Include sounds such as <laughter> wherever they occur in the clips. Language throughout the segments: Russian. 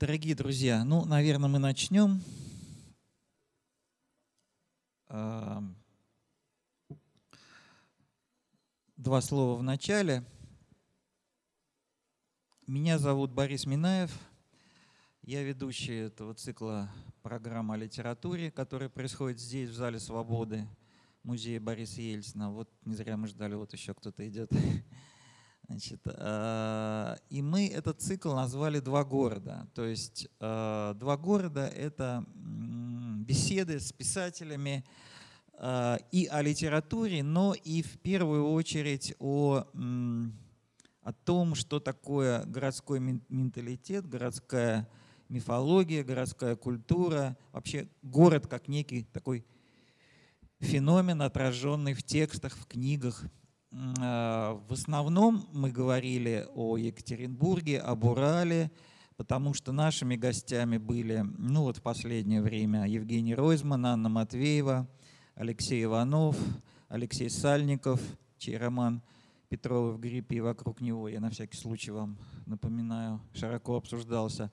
Дорогие друзья, ну, наверное, мы начнем. Два слова в начале. Меня зовут Борис Минаев. Я ведущий этого цикла программы о литературе, которая происходит здесь, в Зале Свободы, музея Бориса Ельцина. Вот не зря мы ждали, вот еще кто-то идет. Значит, э, и мы этот цикл назвали «Два города». То есть э, «Два города» — это беседы с писателями э, и о литературе, но и в первую очередь о, о том, что такое городской менталитет, городская мифология, городская культура, вообще город как некий такой феномен, отраженный в текстах, в книгах, в основном мы говорили о Екатеринбурге, об Урале, потому что нашими гостями были, ну вот в последнее время, Евгений Ройзман, Анна Матвеева, Алексей Иванов, Алексей Сальников, чей роман Петрова в гриппе и вокруг него, я на всякий случай вам напоминаю, широко обсуждался.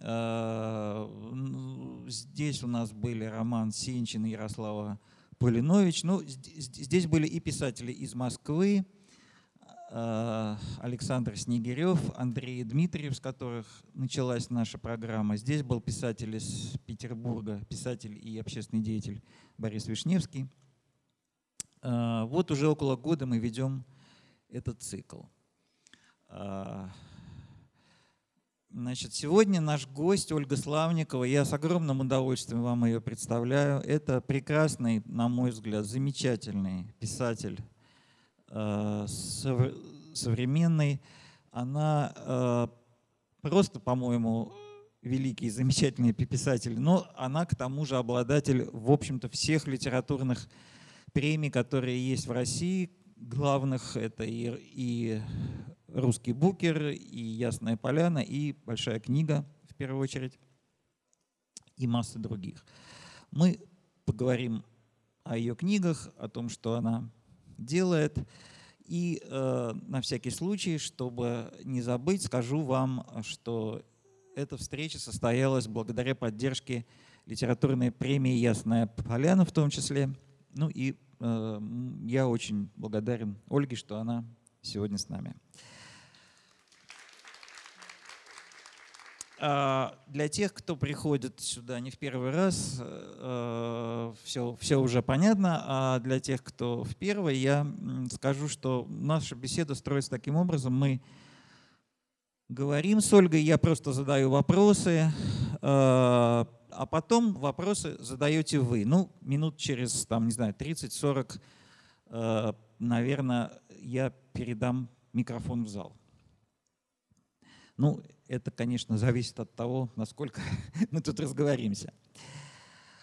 Э, здесь у нас были роман Сенчин и Ярослава Полинович. Ну, здесь были и писатели из Москвы, э, Александр Снегирев, Андрей Дмитриев, с которых началась наша программа. Здесь был писатель из Петербурга, писатель и общественный деятель Борис Вишневский. Э, вот уже около года мы ведем этот цикл. Значит, сегодня наш гость Ольга Славникова, я с огромным удовольствием вам ее представляю. Это прекрасный, на мой взгляд, замечательный писатель, э, современный. Она э, просто, по-моему, великий, замечательный писатель, но она к тому же обладатель, в общем-то, всех литературных премий, которые есть в России. Главных это и, и «Русский букер», и «Ясная поляна», и «Большая книга», в первую очередь, и масса других. Мы поговорим о ее книгах, о том, что она делает. И э, на всякий случай, чтобы не забыть, скажу вам, что эта встреча состоялась благодаря поддержке литературной премии «Ясная поляна» в том числе. Ну и э, я очень благодарен Ольге, что она сегодня с нами. Для тех, кто приходит сюда не в первый раз, все, э, все уже понятно, а для тех, кто в первый, я скажу, что наша беседа строится таким образом. Мы говорим с Ольгой, я просто задаю вопросы, э, а потом вопросы задаете вы. Ну, минут через, там, не знаю, 30-40, э, наверное, я передам микрофон в зал. Ну, это, конечно, зависит от того, насколько <laughs> мы тут разговоримся.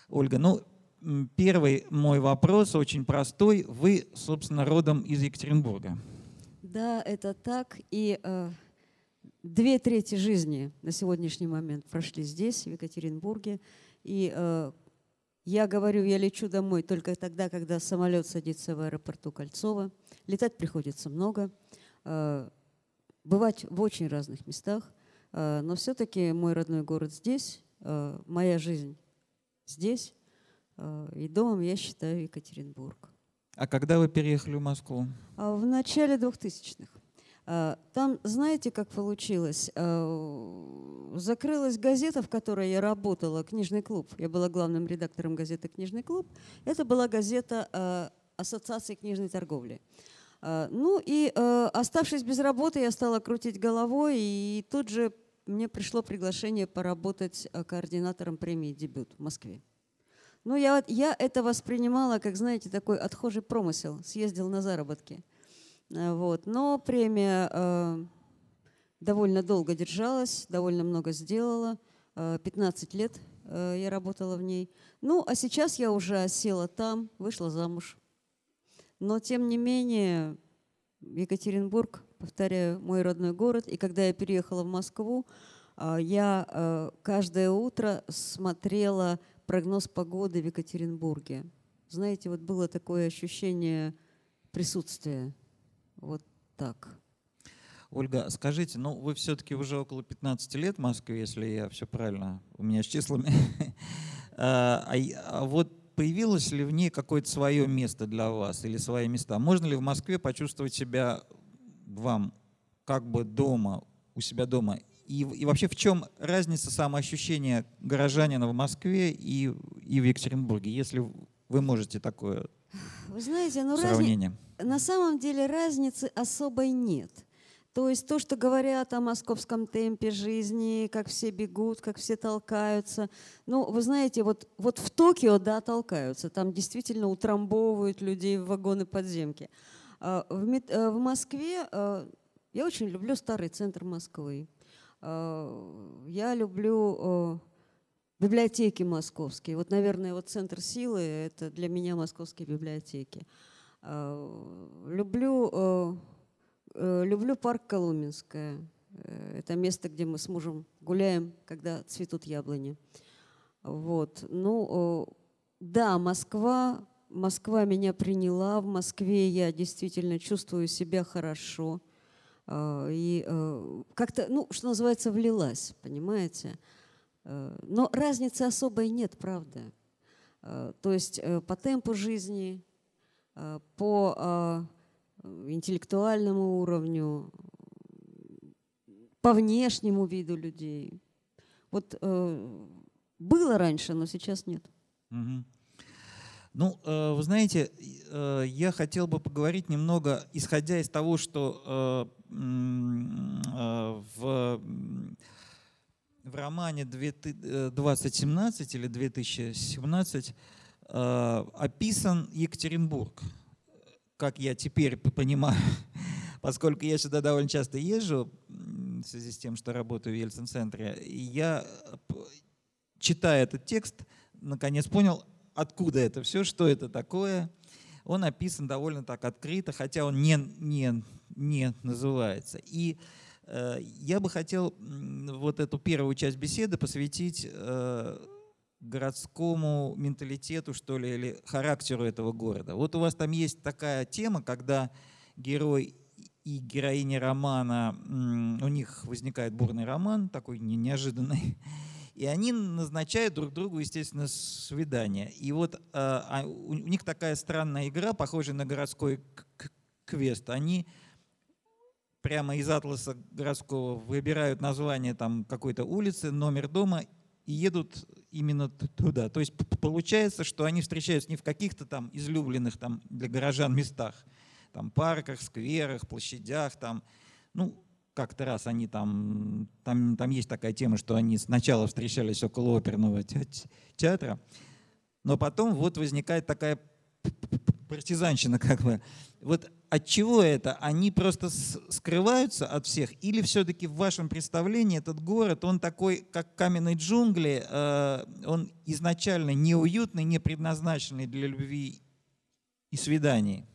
Ольга, ну, первый мой вопрос очень простой. Вы, собственно, родом из Екатеринбурга. Да, это так. И э, две трети жизни на сегодняшний момент прошли здесь, в Екатеринбурге. И э, я говорю, я лечу домой только тогда, когда самолет садится в аэропорту Кольцова. Летать приходится много. Э, бывать в очень разных местах, но все-таки мой родной город здесь, э, моя жизнь здесь, э, и домом я считаю Екатеринбург. А когда вы переехали в Москву? А в начале 2000-х. Там, знаете, как получилось? Закрылась газета, в которой я работала, «Книжный клуб». Я была главным редактором газеты «Книжный клуб». Это была газета Ассоциации книжной торговли. А, ну и э, оставшись без работы, я стала крутить головой, и тут же мне пришло приглашение поработать э, координатором премии «Дебют» в Москве. Ну, я, я это воспринимала, как, знаете, такой отхожий промысел. Съездил на заработки. Э, вот. Но премия э, довольно долго держалась, довольно много сделала. 15 лет я работала в ней. Ну, а сейчас я уже села там, вышла замуж. Но, тем не менее, Екатеринбург, повторяю, мой родной город. И когда я переехала в Москву, а, я а, каждое утро смотрела прогноз погоды в Екатеринбурге. Знаете, вот было такое ощущение присутствия. Вот так. Ольга, скажите, ну вы все-таки уже около 15 лет в Москве, если я все правильно, у меня с числами. <laughs> А, а, вот появилось ли в ней какое-то свое место для вас или свои места? Можно ли в Москве почувствовать себя вам как бы дома, у себя дома? И, и вообще в чем разница самоощущения горожанина в Москве и, и в Екатеринбурге, если вы можете такое Вы знаете, ну сравнение? Разни... На самом деле разницы особой нет. То есть то, что говорят о московском темпе жизни, как все бегут, как все толкаются. Ну, вы знаете, вот, вот в Токио, да, толкаются. Там действительно утрамбовывают людей в вагоны подземки. А в, э, в Москве э, я очень люблю старый центр Москвы. А, я люблю э, библиотеки московские. Вот, наверное, вот центр силы – это для меня московские библиотеки. А, люблю люблю парк Коломенское. Э, это место, где мы с мужем гуляем, когда цветут яблони. Вот. Ну, да, Москва, Москва меня приняла. В Москве я действительно чувствую себя хорошо. Э, и как-то, ну, что называется, влилась, понимаете? Но разницы особой нет, правда. То есть по темпу жизни, по Э, интеллектуальному уровню, по внешнему виду людей. Вот э, было раньше, но сейчас нет. Угу. Ну, э, вы знаете, э, я хотел бы поговорить немного, исходя из того, что э, э, в, в романе 2017 или 2017 э, описан Екатеринбург как я теперь понимаю, <laughs> поскольку я сюда довольно часто езжу, в связи с тем, что работаю в Ельцин-центре, я, читая этот текст, наконец понял, откуда это все, что это такое. Он описан довольно так открыто, хотя он не, не, не называется. И э, я бы хотел вот эту первую часть беседы посвятить э, городскому менталитету, что ли, или характеру этого города. Вот у вас там есть такая тема, когда герой и героиня романа, у них возникает бурный роман, такой неожиданный, и они назначают друг другу, естественно, свидание. И вот а, а у них такая странная игра, похожая на городской квест. Они прямо из атласа городского выбирают название там какой-то улицы, номер дома и едут именно туда. То есть получается, что они встречаются не в каких-то там излюбленных там для горожан местах, там парках, скверах, площадях, там, ну, как-то раз они там, там, там есть такая тема, что они сначала встречались около оперного театра, но потом вот возникает такая партизанщина <laughs> как бы. Вот от чего это? Они просто скрываются от всех? Или все-таки в вашем представлении этот город, он такой, как каменные джунгли, э, он изначально неуютный, не предназначенный для любви и свиданий?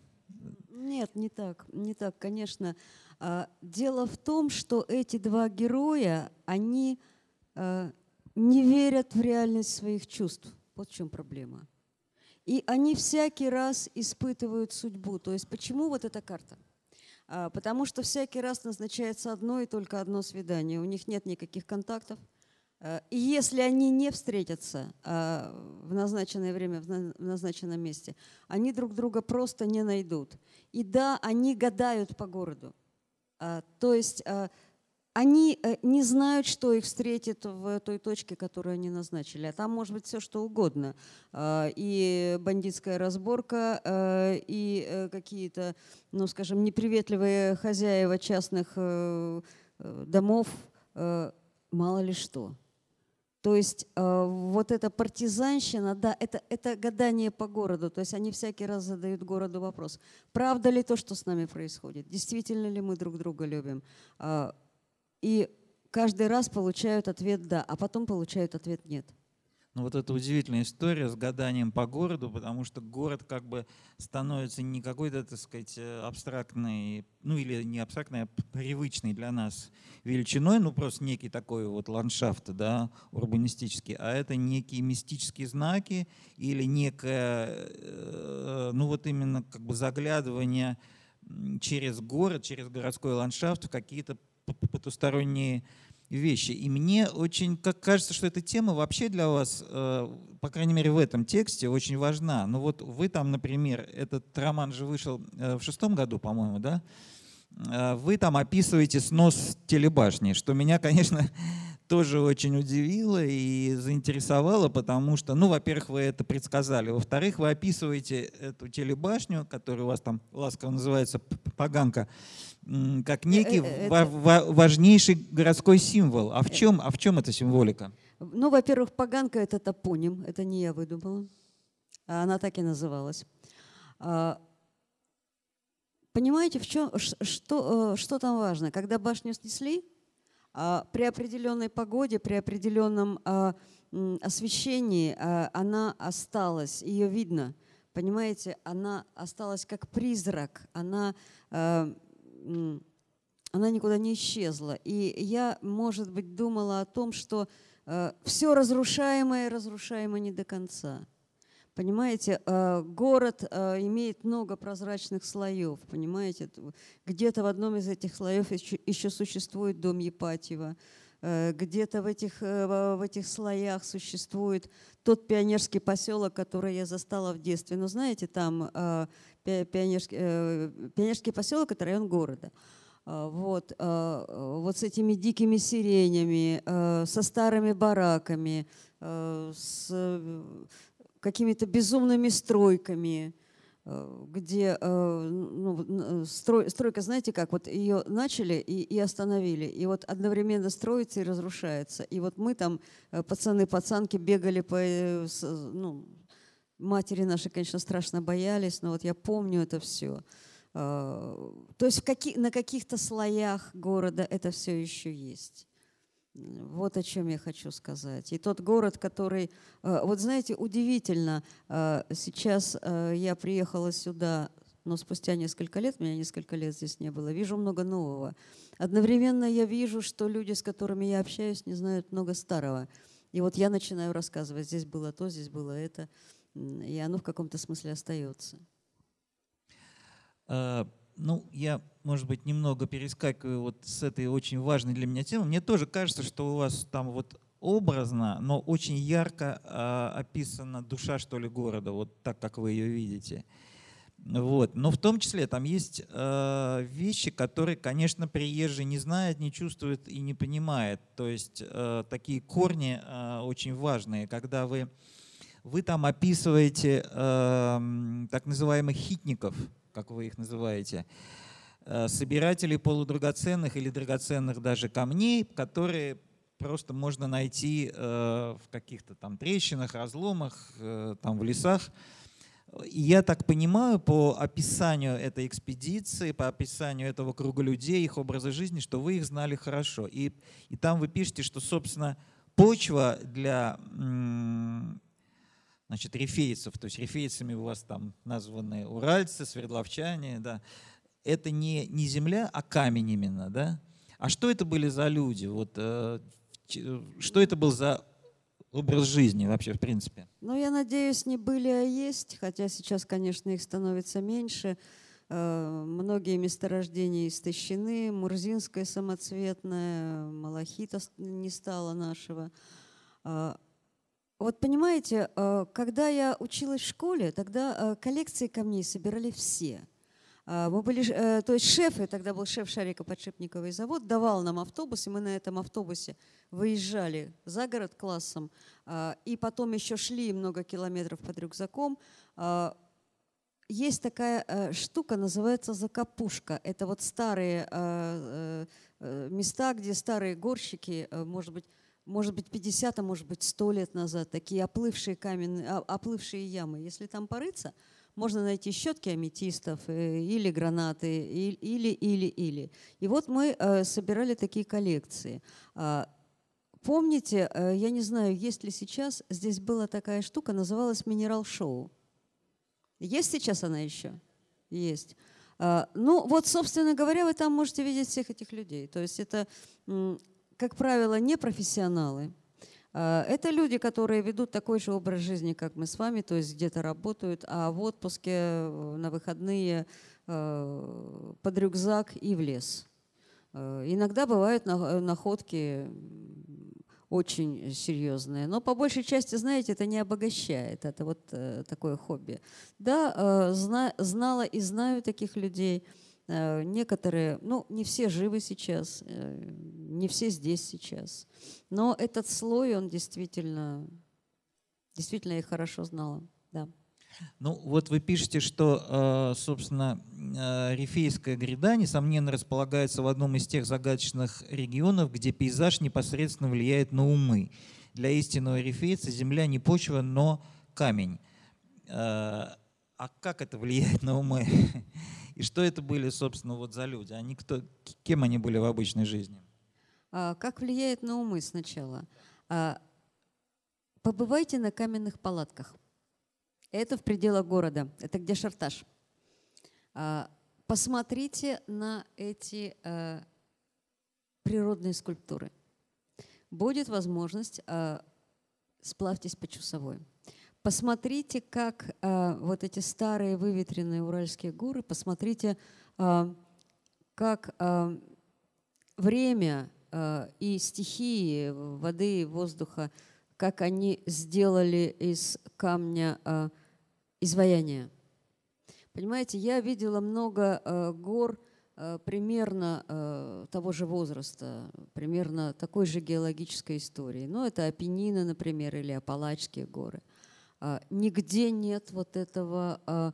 Нет, не так. Не так, конечно. А, дело в том, что эти два героя, они э, не верят в реальность своих чувств. Вот в чем проблема. И они всякий раз испытывают судьбу. То есть почему вот эта карта? А, потому что всякий раз назначается одно и только одно свидание. У них нет никаких контактов. А, и если они не встретятся а, в назначенное время, в назначенном месте, они друг друга просто не найдут. И да, они гадают по городу. То есть они э, не знают, что их встретит в той точке, которую они назначили. А там может быть все, что угодно. А, и бандитская разборка, э, и э, какие-то, ну, скажем, неприветливые хозяева частных домов, мало ли что. То есть вот эта партизанщина, да, это, это гадание по городу. То есть они всякий раз задают городу вопрос, правда ли то, что с нами происходит? Действительно ли мы друг друга любим? А, и каждый раз получают ответ «да», а потом получают ответ «нет». Ну вот это удивительная история с гаданием по городу, потому что город как бы становится не какой-то, так сказать, абстрактный, ну или не абстрактный, а привычный для нас величиной, ну просто некий такой вот ландшафт, да, урбанистический, а это некие мистические знаки или некое, э, ну вот именно как бы заглядывание через город, через городской ландшафт в какие-то потусторонние вещи. И мне очень как кажется, что эта тема вообще для вас, э, по крайней мере в этом тексте, очень важна. Ну вот вы там, например, этот роман же вышел э, в шестом году, по-моему, да? Э, вы там описываете снос телебашни, что меня, конечно, тоже очень удивило и заинтересовало, потому что, ну, во-первых, вы это предсказали, во-вторых, вы описываете эту телебашню, которая у вас там ласково называется Поганка, как некий э, это... важнейший городской символ. А в чем, а в чем эта символика? Ну, во-первых, Поганка — это топоним, это не я выдумала, а она так и называлась. А, понимаете, в чем, что, э, что там важно? Когда башню снесли, при определенной погоде, при определенном а, освещении а, она осталась, ее видно. Понимаете, она осталась как призрак, она, она никуда не исчезла. И я, может быть, думала о том, что все разрушаемое разрушаемо не до конца. Понимаете, э, город э, имеет много прозрачных слоев, понимаете? Где-то в одном из этих слоев еще существует дом Епатьева, э, где-то в этих, в этих слоях существует тот пионерский поселок, который я застала в детстве. Ну, знаете, там пионерский, пионерский поселок – это район города. Вот, вот с этими дикими сиренями, со старыми бараками, с какими-то безумными стройками, э, где э, ну, строй, стройка, знаете как, вот ее начали и, и остановили, и вот одновременно строится и разрушается. И вот мы там, э, пацаны, пацанки, бегали по, ну, матери наши, конечно, страшно боялись, но вот я помню это все. То есть на каких-то слоях города это все еще есть. Вот о чем я хочу сказать. И тот город, который... Э, вот знаете, удивительно, э, сейчас э, я приехала сюда, но спустя несколько лет, меня несколько лет здесь не было, вижу много нового. Одновременно я вижу, что люди, с которыми я общаюсь, не знают много старого. И вот я начинаю рассказывать, здесь было то, здесь было это, и оно в каком-то смысле остается. Ну, я, может быть, немного перескакиваю вот с этой очень важной для меня темы. Мне тоже кажется, что у вас там вот образно, но очень ярко э, описана душа, что ли, города, вот так, как вы ее видите. Вот. Но в том числе там есть э, вещи, которые, конечно, приезжий не знает, не чувствует и не понимает. То есть э, такие корни э, очень важные, когда вы, вы там описываете э, так называемых хитников – как вы их называете, э, собирателей полудрагоценных или драгоценных даже камней, которые просто можно найти э, в каких-то там трещинах, разломах, э, там в лесах. И я так понимаю по описанию этой экспедиции, по описанию этого круга людей, их образа жизни, что вы их знали хорошо. И, и там вы пишете, что, собственно, почва для значит, рифейцев, то есть рифейцами у вас там названы уральцы, свердловчане, да, это не, не земля, а камень именно, да? А что это были за люди? Вот, э, что это был за образ жизни вообще, в принципе? Ну, я надеюсь, не были, а есть, хотя сейчас, конечно, их становится меньше. Э, многие месторождения истощены, Мурзинская самоцветная, Малахита не стало нашего. А, вот понимаете, э, когда я училась в школе, тогда э, коллекции камней собирали все. Э, мы были, то есть шефы, тогда был шеф Шарика подшипниковый завод, давал нам автобус, и мы на этом автобусе выезжали за город классом, и потом еще шли много километров под рюкзаком. Есть такая штука, называется закопушка. Это вот старые места, где старые горщики, может быть, может быть, 50, а может быть, 100 лет назад, такие оплывшие каменные, оплывшие ямы. Если там порыться, можно найти щетки аметистов э, или гранаты, или, или, или. И вот мы э, собирали такие коллекции. А, помните, э, я не знаю, есть ли сейчас, здесь была такая штука, называлась «Минерал-шоу». Есть сейчас она еще? Есть. А, ну, вот, собственно говоря, вы там можете видеть всех этих людей. То есть это как правило, не профессионалы. А, это люди, которые ведут такой же образ жизни, как мы с вами, то есть где-то работают, а в отпуске, э, на выходные э, под рюкзак и в лес. Э, иногда бывают находки очень серьезные, но по большей части, знаете, это не обогащает, это вот такое хобби. Да, зна, знала и знаю таких людей. Некоторые, ну, не все живы сейчас, не все здесь сейчас. Но этот слой, он действительно, действительно их хорошо знала, да. Ну, вот вы пишете, что, э, собственно, э, Рифейская гряда, несомненно, располагается в одном из тех загадочных регионов, где пейзаж непосредственно влияет на умы. Для истинного рифейца земля не почва, но камень. А как это влияет на умы? <laughs> И что это были, собственно, вот за люди? Они кто, кем они были в обычной жизни? А, как влияет на умы сначала? А, побывайте на каменных палатках. Это в пределах города. Это где шартаж. А, посмотрите на эти природные скульптуры. Будет возможность, сплавьтесь по часовой. Посмотрите, как вот эти старые выветренные Уральские горы, посмотрите, как время и стихии воды, воздуха, как они сделали из камня изваяния. Понимаете, я видела много э, гор э, примерно э, того же возраста, примерно такой же геологической истории. Ну, это Апеннины, например, или Апалачские горы. Э, нигде нет вот этого, э,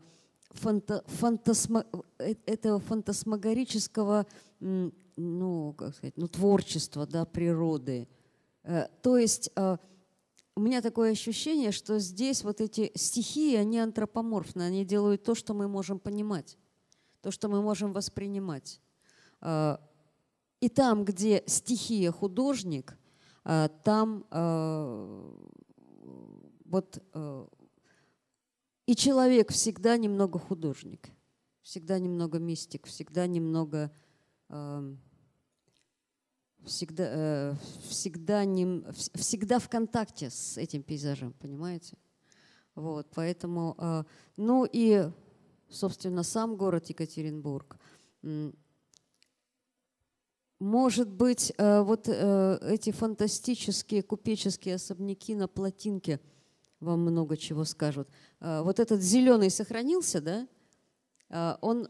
фанта, фантасма, э, этого фантасмагорического ну, как сказать, ну, творчества да, природы. Э, то есть э, у меня такое ощущение, что здесь вот эти стихии, они антропоморфны, они делают то, что мы можем понимать, то, что мы можем воспринимать. А, и там, где стихия художник, а, там вот и человек всегда немного художник, всегда немного мистик, всегда немного всегда, э, всегда, не, всегда в контакте с этим пейзажем, понимаете? Вот, поэтому, э, ну и, собственно, сам город Екатеринбург. Может быть, э, вот эти фантастические купеческие особняки на плотинке вам много чего скажут. Вот этот зеленый сохранился, да? Он...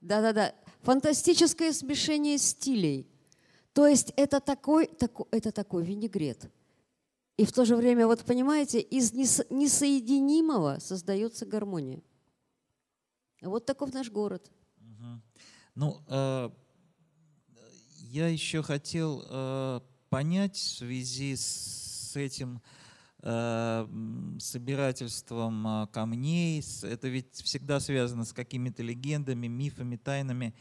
Да-да-да фантастическое смешение стилей. То есть это такой, такой, это такой винегрет. И в то же время, вот понимаете, из несоединимого создается гармония. Вот таков наш город. Угу. Ну, э, я еще хотел понять в связи с этим Э, собирательством а, камней. Это ведь всегда связано с какими-то легендами, мифами, тайнами.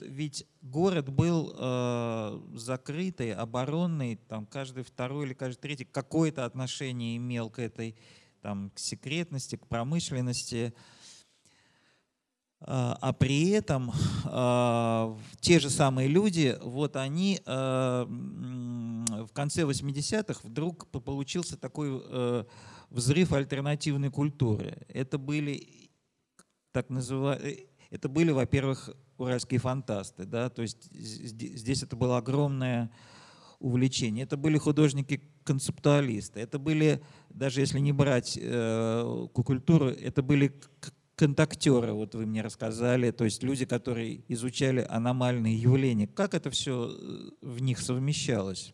Ведь город был э, закрытый, оборонный, там каждый второй или каждый третий какое-то отношение имел к этой там, к секретности, к промышленности. А, а при этом а, те же самые люди, вот они а, в конце 80-х вдруг получился такой э, взрыв альтернативной культуры. Это были так называемые, э, это были, во-первых, уральские фантасты, да, то есть здесь это было огромное увлечение. Это были художники-концептуалисты, это были, даже если не брать э, культуру, это были контактеры, вот вы мне рассказали, то есть люди, которые изучали аномальные явления. Как это все э, в них совмещалось?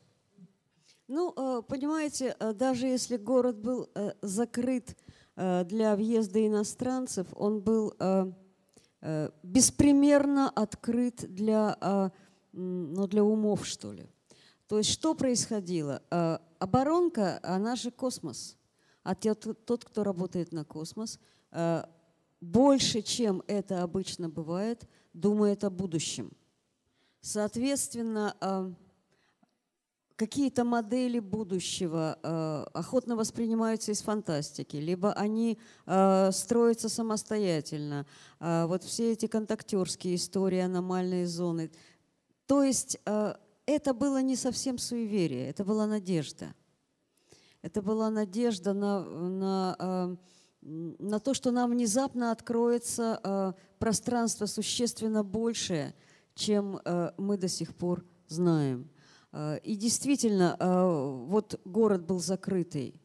Ну, э, понимаете, э, даже если город был закрыт для въезда иностранцев, он был беспримерно открыт для, ну, для умов, что ли. То есть что происходило? Оборонка, она же космос. А тот, кто работает на космос, больше, чем это обычно бывает, думает о будущем. Соответственно, а, какие-то модели будущего а, охотно воспринимаются из фантастики, либо они а, строятся самостоятельно. Вот все эти контактерские истории, аномальные зоны. То есть это было не совсем суеверие, это была надежда. Это была надежда на, на на то, что нам внезапно откроется э, пространство существенно большее, чем э, мы до сих пор знаем. Э, и действительно, вот город был закрытый,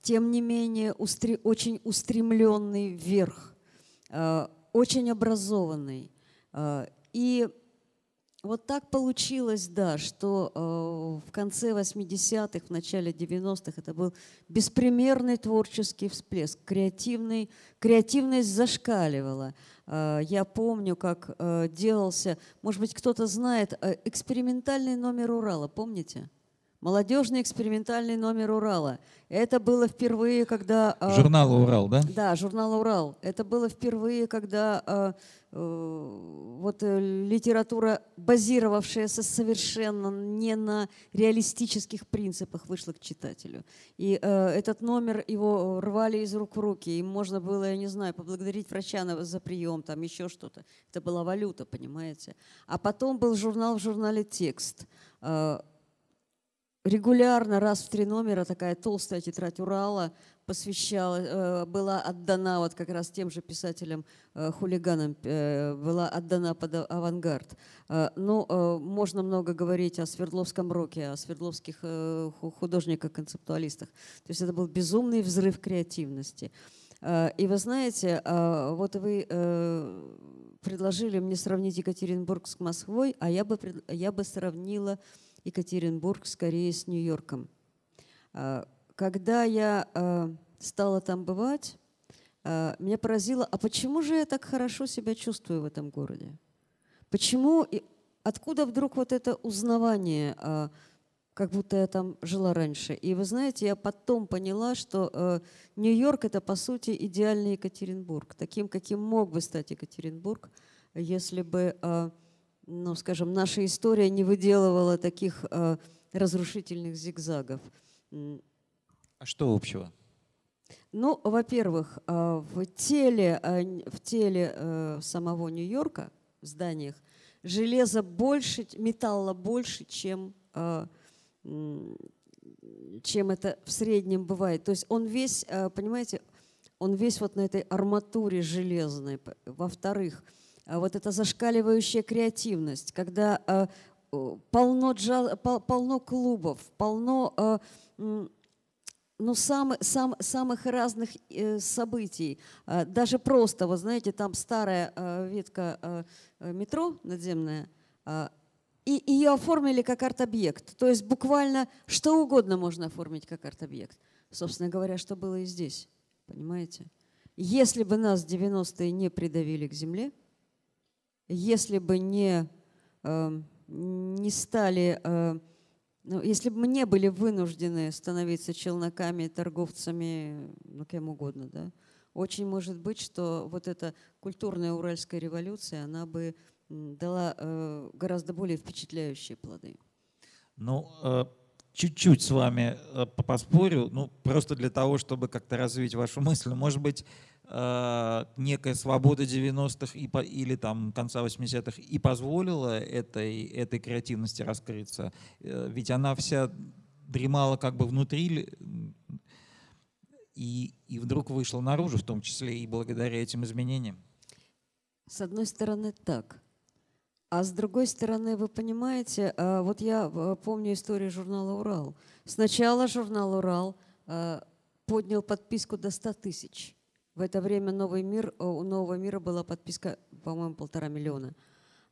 тем не менее очень устремленный вверх, очень образованный. И вот так получилось, да, что э, в конце 80-х, в начале 90-х это был беспримерный творческий всплеск, креативный, креативность зашкаливала. Э, я помню, как э, делался, может быть, кто-то знает, э, экспериментальный номер Урала, помните? Молодежный экспериментальный номер Урала. Это было впервые, когда... Э, журнал «Урал», да? Да, журнал «Урал». Это было впервые, когда э, э, вот э, литература, базировавшаяся совершенно не на реалистических принципах, вышла к читателю. И э, этот номер его рвали из рук в руки. Им можно было, я не знаю, поблагодарить врача за прием, там еще что-то. Это была валюта, понимаете. А потом был журнал в журнале «Текст». Э, регулярно, раз в три номера, такая толстая тетрадь Урала посвящала, э, была отдана вот как раз тем же писателям-хулиганам, э, была отдана под авангард. Э, ну, можно много говорить о Свердловском роке, о свердловских художниках-концептуалистах. То есть это был безумный взрыв креативности. И вы знаете, вот вы предложили мне сравнить Екатеринбург с Москвой, а я бы, я бы сравнила Екатеринбург скорее с Нью-Йорком. А, когда я а, стала там бывать, а, меня поразило, а почему же я так хорошо себя чувствую в этом городе? Почему, откуда вдруг вот это узнавание, как будто я там жила раньше? И вы знаете, я потом поняла, что Нью-Йорк – это, по сути, идеальный Екатеринбург, таким, каким мог бы стать Екатеринбург, если бы ну, скажем, наша история не выделывала таких э, разрушительных зигзагов. А что общего? Ну, во-первых, э, в теле, э, в теле э, самого Нью-Йорка, в зданиях, железа больше, металла больше, чем, э, чем это в среднем бывает. То есть он весь, э, понимаете, он весь вот на этой арматуре железной. Во-вторых, вот эта зашкаливающая креативность, когда э, полно, джаз, полно клубов, полно э, ну, сам, сам, самых разных э, событий. Даже просто, вот знаете, там старая ветка метро надземная, и ее оформили как арт-объект. То есть буквально что угодно можно оформить как арт-объект. Собственно говоря, что было и здесь. Понимаете? Если бы нас 90-е не придавили к земле, если бы не, э, не стали, э, ну, если бы мы не были вынуждены становиться челноками, торговцами, ну, кем угодно, да, очень может быть, что вот эта культурная уральская революция, она бы дала э, гораздо более впечатляющие плоды. Ну, э, чуть-чуть с вами э, поспорю, ну, просто для того, чтобы как-то развить вашу мысль. Может быть, э, некая свобода 90-х и, или там конца 80-х и позволила этой, этой креативности раскрыться. Э, ведь она вся дремала как бы внутри и, и вдруг вышла наружу, в том числе и благодаря этим изменениям. С одной стороны, так. А с другой стороны, вы понимаете, э, вот я э, помню историю журнала «Урал». Сначала журнал «Урал» э, поднял подписку до 100 тысяч. В это время «Новый мир», у «Нового мира» была подписка, по-моему, полтора миллиона.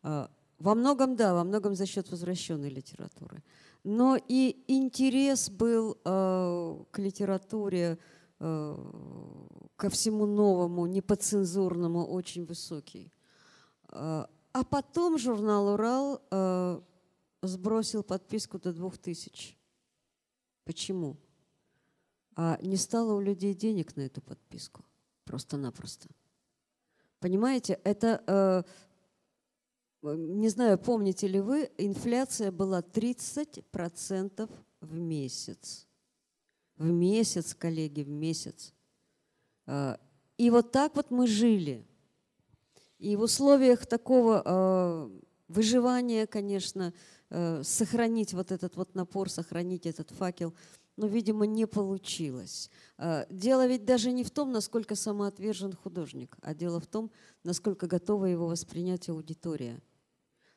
Во многом, да, во многом за счет возвращенной литературы. Но и интерес был к литературе, ко всему новому, неподцензурному, очень высокий. А потом журнал «Урал» э, сбросил подписку до двух тысяч. Почему? А не стало у людей денег на эту подписку. Просто-напросто. Понимаете, это, э, не знаю, помните ли вы, инфляция была 30% в месяц. В месяц, коллеги, в месяц. Э, и вот так вот мы жили – и в условиях такого э, выживания, конечно, э, сохранить вот этот вот напор, сохранить этот факел но, видимо, не получилось. Э, дело ведь даже не в том, насколько самоотвержен художник, а дело в том, насколько готова его воспринять аудитория.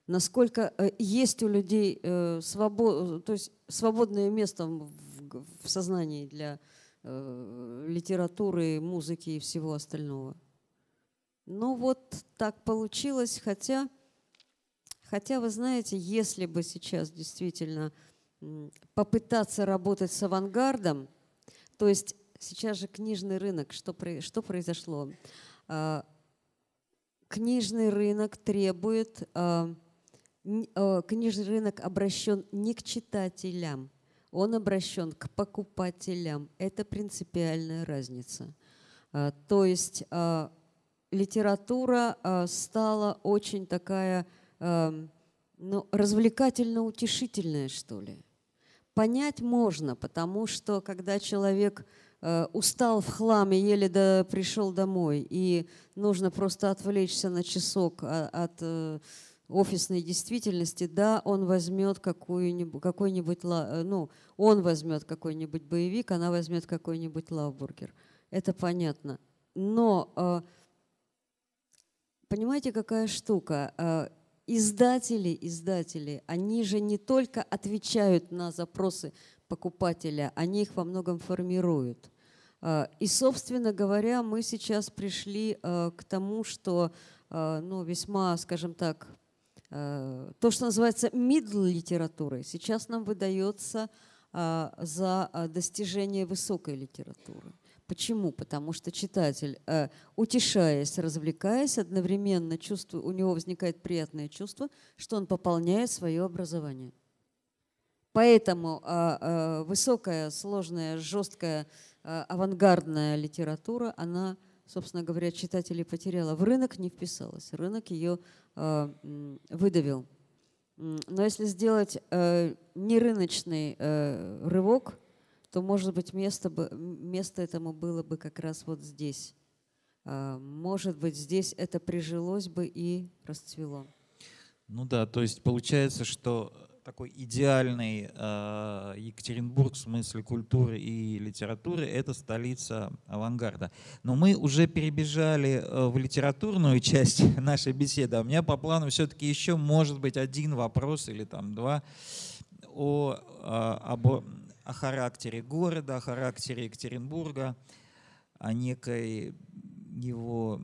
Насколько э, есть у людей свобод, то есть свободное место в сознании для литературы, музыки и всего остального. Ну вот так получилось, хотя, хотя вы знаете, если бы сейчас действительно попытаться работать с авангардом, то есть сейчас же книжный рынок, что, что произошло? А, книжный рынок требует, а, а, книжный рынок обращен не к читателям, он обращен к покупателям. Это принципиальная разница. То есть литература стала очень такая ну, развлекательно-утешительная, что ли понять можно, потому что когда человек э, устал в хламе, еле до, пришел домой, и нужно просто отвлечься на часок от, от э, офисной действительности, да, он возьмет какую-нибудь, какой-нибудь, э, ну, он возьмет какой-нибудь боевик, она возьмет какой-нибудь лавбургер. Это понятно. Но э, понимаете, какая штука? Э, издатели, издатели, они же не только отвечают на запросы покупателя, они их во многом формируют. А, и, собственно говоря, мы сейчас пришли а, к тому, что ну, весьма, скажем так, то, что называется middle литературой, сейчас нам выдается за достижение высокой литературы. Почему? Потому что читатель, э, утешаясь, развлекаясь, одновременно чувствует, у него возникает приятное чувство, что он пополняет свое образование. Поэтому а, а, высокая, сложная, жесткая, а, авангардная литература, она, собственно говоря, читателей потеряла. В рынок не вписалась, рынок ее выдавил. Но если сделать э, нерыночный э, рывок – то, может быть, место, бы, место этому было бы как раз вот здесь. А, может быть, здесь это прижилось бы и расцвело. Ну да, то есть получается, что такой идеальный э, Екатеринбург в смысле культуры и литературы – это столица авангарда. Но мы уже перебежали э, в литературную <laughs> часть нашей беседы. А у меня по плану все-таки еще может быть один вопрос или там два о, об о характере города, о характере Екатеринбурга, о некой его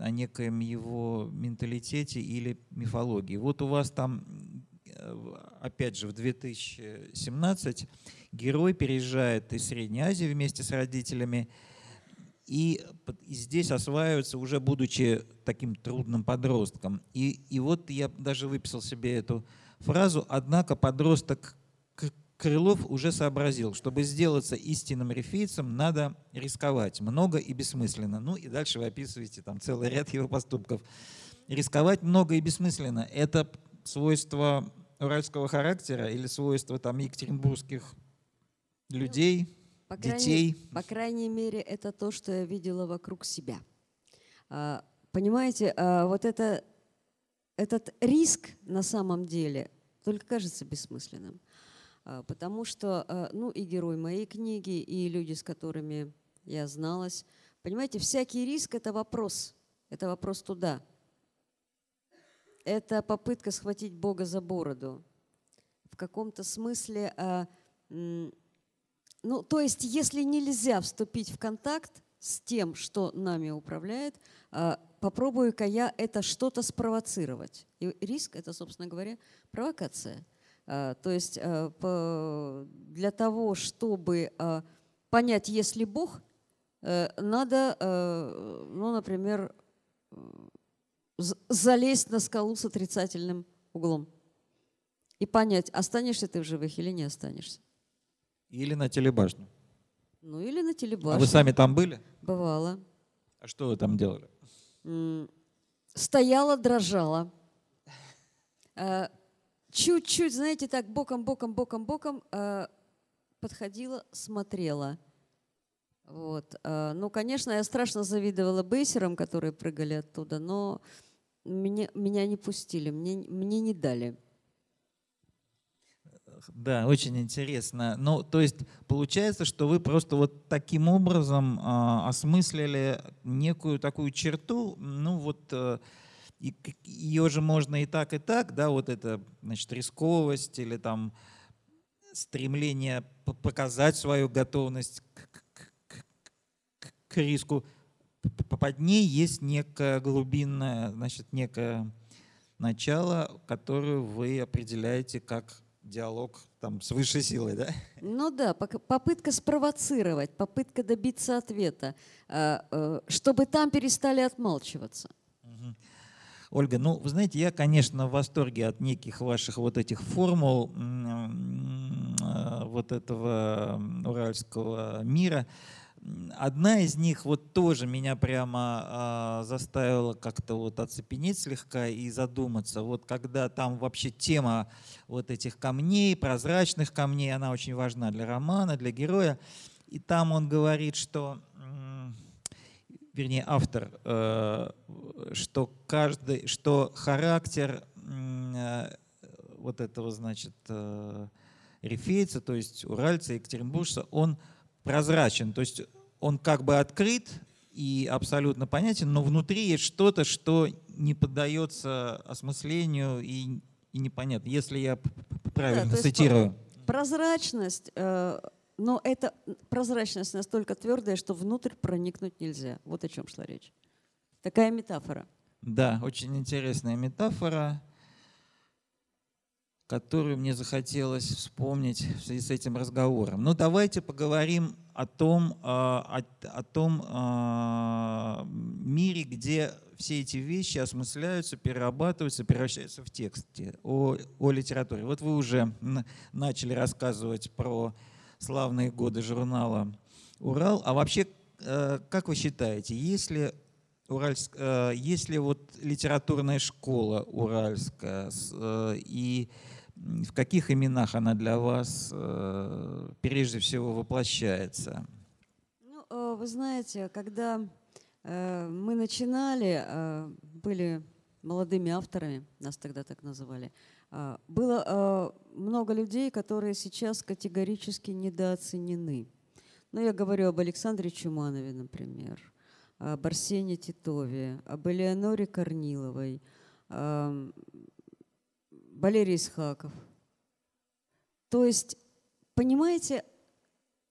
о некоем его менталитете или мифологии. Вот у вас там, э, опять же, в 2017 герой переезжает из Средней Азии вместе с родителями, и, здесь осваивается уже будучи таким трудным подростком. И, и вот я даже выписал себе эту фразу, однако подросток Крылов уже сообразил, чтобы сделаться истинным рифийцем, надо рисковать много и бессмысленно. Ну и дальше вы описываете там целый ряд его поступков. Рисковать много и бессмысленно – это свойство уральского характера или свойство там екатеринбургских людей, по детей? Крайней, по крайней мере, это то, что я видела вокруг себя. А, понимаете, а, вот это, этот риск на самом деле только кажется бессмысленным. А, потому что, а, ну, и герой моей книги, и люди, с которыми я зналась, понимаете, всякий риск – это вопрос, это вопрос туда. Это попытка схватить Бога за бороду. В каком-то смысле, а, ну, то есть, если нельзя вступить в контакт с тем, что нами управляет, попробую-ка я это что-то спровоцировать. И риск – это, собственно говоря, провокация – то есть э, для того, чтобы э, понять, есть ли Бог, надо, ну, например, залезть на скалу с отрицательным углом и понять, останешься ты в живых или не останешься. Или на телебашню. Ну, или на телебашню. А вы сами там были? Бывало. А что вы там делали? Стояла, дрожала чуть-чуть, знаете, так боком, боком, боком, боком э, подходила, смотрела. Вот. Э, ну, конечно, я страшно завидовала бейсерам, которые прыгали оттуда, но меня, меня не пустили, мне, мне не дали. Да, очень интересно. Ну, то есть получается, что вы просто вот таким образом э, осмыслили некую такую черту, ну вот э, и, ее же можно и так, и так, да, вот это, значит, рисковость или там стремление показать свою готовность к, к, к, к риску. Под ней есть некое глубинное, значит, некое начало, которое вы определяете как диалог там с высшей силой, да? Ну да, попытка спровоцировать, попытка добиться ответа, а, э, чтобы там перестали отмалчиваться. Ольга, ну, вы знаете, я, конечно, в восторге от неких ваших вот этих формул э, вот этого уральского мира. Одна из них вот тоже меня прямо э, заставила как-то вот оцепенеть слегка и задуматься. Вот когда там вообще тема вот этих камней, прозрачных камней, она очень важна для романа, для героя. И там он говорит, что вернее, автор, э, что каждый, что характер э, вот этого, значит, э, рифейца, то есть уральца, екатеринбуржца, он прозрачен, то есть он как бы открыт и абсолютно понятен, но внутри есть что-то, что не поддается осмыслению и, и непонятно, если я правильно да, цитирую. Прозрачность но эта прозрачность настолько твердая, что внутрь проникнуть нельзя. Вот о чем шла речь. Такая метафора. Да, очень интересная метафора, которую мне захотелось вспомнить в связи с этим разговором. Но ну, давайте поговорим о том, а, о, о том а, мире, где все эти вещи осмысляются, перерабатываются, превращаются в тексте, о, о литературе. Вот вы уже начали рассказывать про славные годы журнала «Урал». А вообще, э, как вы считаете, если Уральск, э, если вот литературная школа уральская, э, и в каких именах она для вас прежде всего воплощается? Ну, вы знаете, когда мы начинали, были молодыми авторами, нас тогда так называли, было много людей, которые сейчас категорически недооценены. Ну, я говорю об Александре Чуманове, например, об Арсене Титове, об Элеоноре Корниловой, Валерий Исхаков. То есть, понимаете,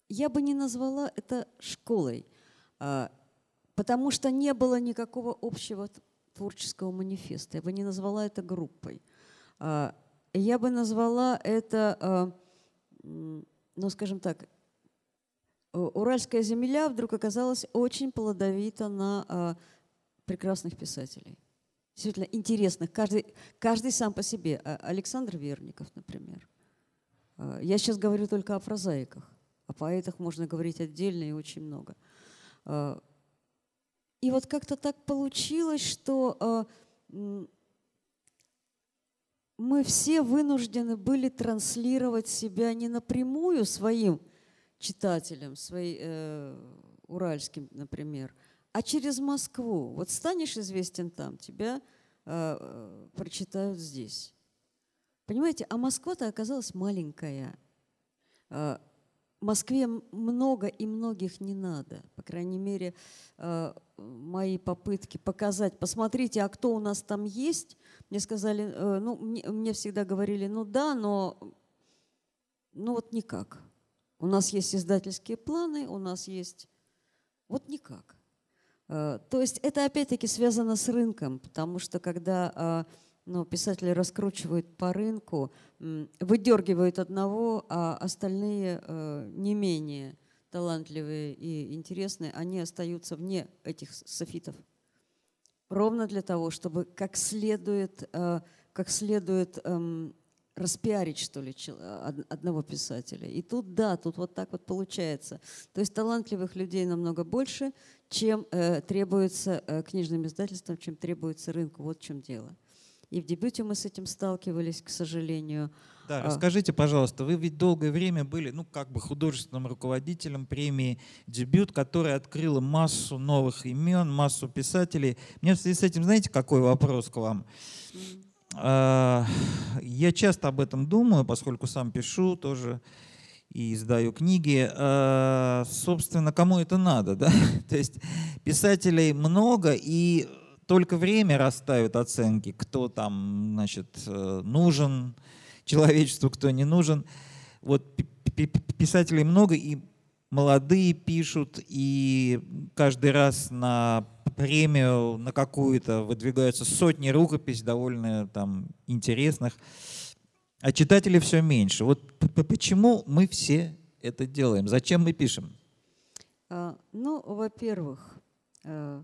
я бы не назвала это школой, а, потому что не было никакого общего творческого манифеста. Я бы не назвала это группой. А, я бы назвала это, а, ну, скажем так, уральская земля вдруг оказалась очень плодовита на а, прекрасных писателей. Действительно интересных. Каждый, каждый сам по себе. Александр Верников, например. Я сейчас говорю только о прозаиках. О поэтах можно говорить отдельно и очень много. И вот как-то так получилось, что мы все вынуждены были транслировать себя не напрямую своим читателям, своим э, уральским, например, а через Москву. Вот станешь известен там, тебя э, э прочитают здесь. Понимаете, а Москва-то оказалась маленькая. Э, Москве много и многих не надо. По крайней мере, э, мои попытки показать, посмотрите, а кто у нас там есть, мне сказали, э, ну, мне, мне всегда говорили, ну да, но ну вот никак. У нас есть издательские планы, у нас есть... Вот никак. Э, то есть это опять-таки связано с рынком, потому что когда но писатели раскручивают по рынку, выдергивают одного, а остальные э, не менее талантливые и интересные, они остаются вне этих софитов. Ровно для того, чтобы как следует, э, как следует эм, распиарить, что ли, одного писателя. И тут, да, тут вот так вот получается. То есть талантливых людей намного больше, чем э, требуется э, книжным издательством, чем требуется рынку. Вот в чем дело. И в дебюте мы с этим сталкивались, к сожалению. Да, а. расскажите, пожалуйста, вы ведь долгое время были, ну, как бы художественным руководителем премии «Дебют», которая открыла массу новых имен, массу писателей. Мне в связи с этим, знаете, какой вопрос к вам? э, я часто об этом думаю, поскольку сам пишу тоже и издаю книги. Э, собственно, кому это надо, да? <laughs> То есть писателей много, и только время расставит оценки, кто там, значит, э, нужен человечеству, кто не нужен. Вот писателей много, и молодые пишут, и каждый раз на премию, на какую-то выдвигаются сотни рукопись довольно там интересных, а читателей все меньше. Вот почему мы все это делаем? Зачем мы пишем? А, ну, во-первых, э,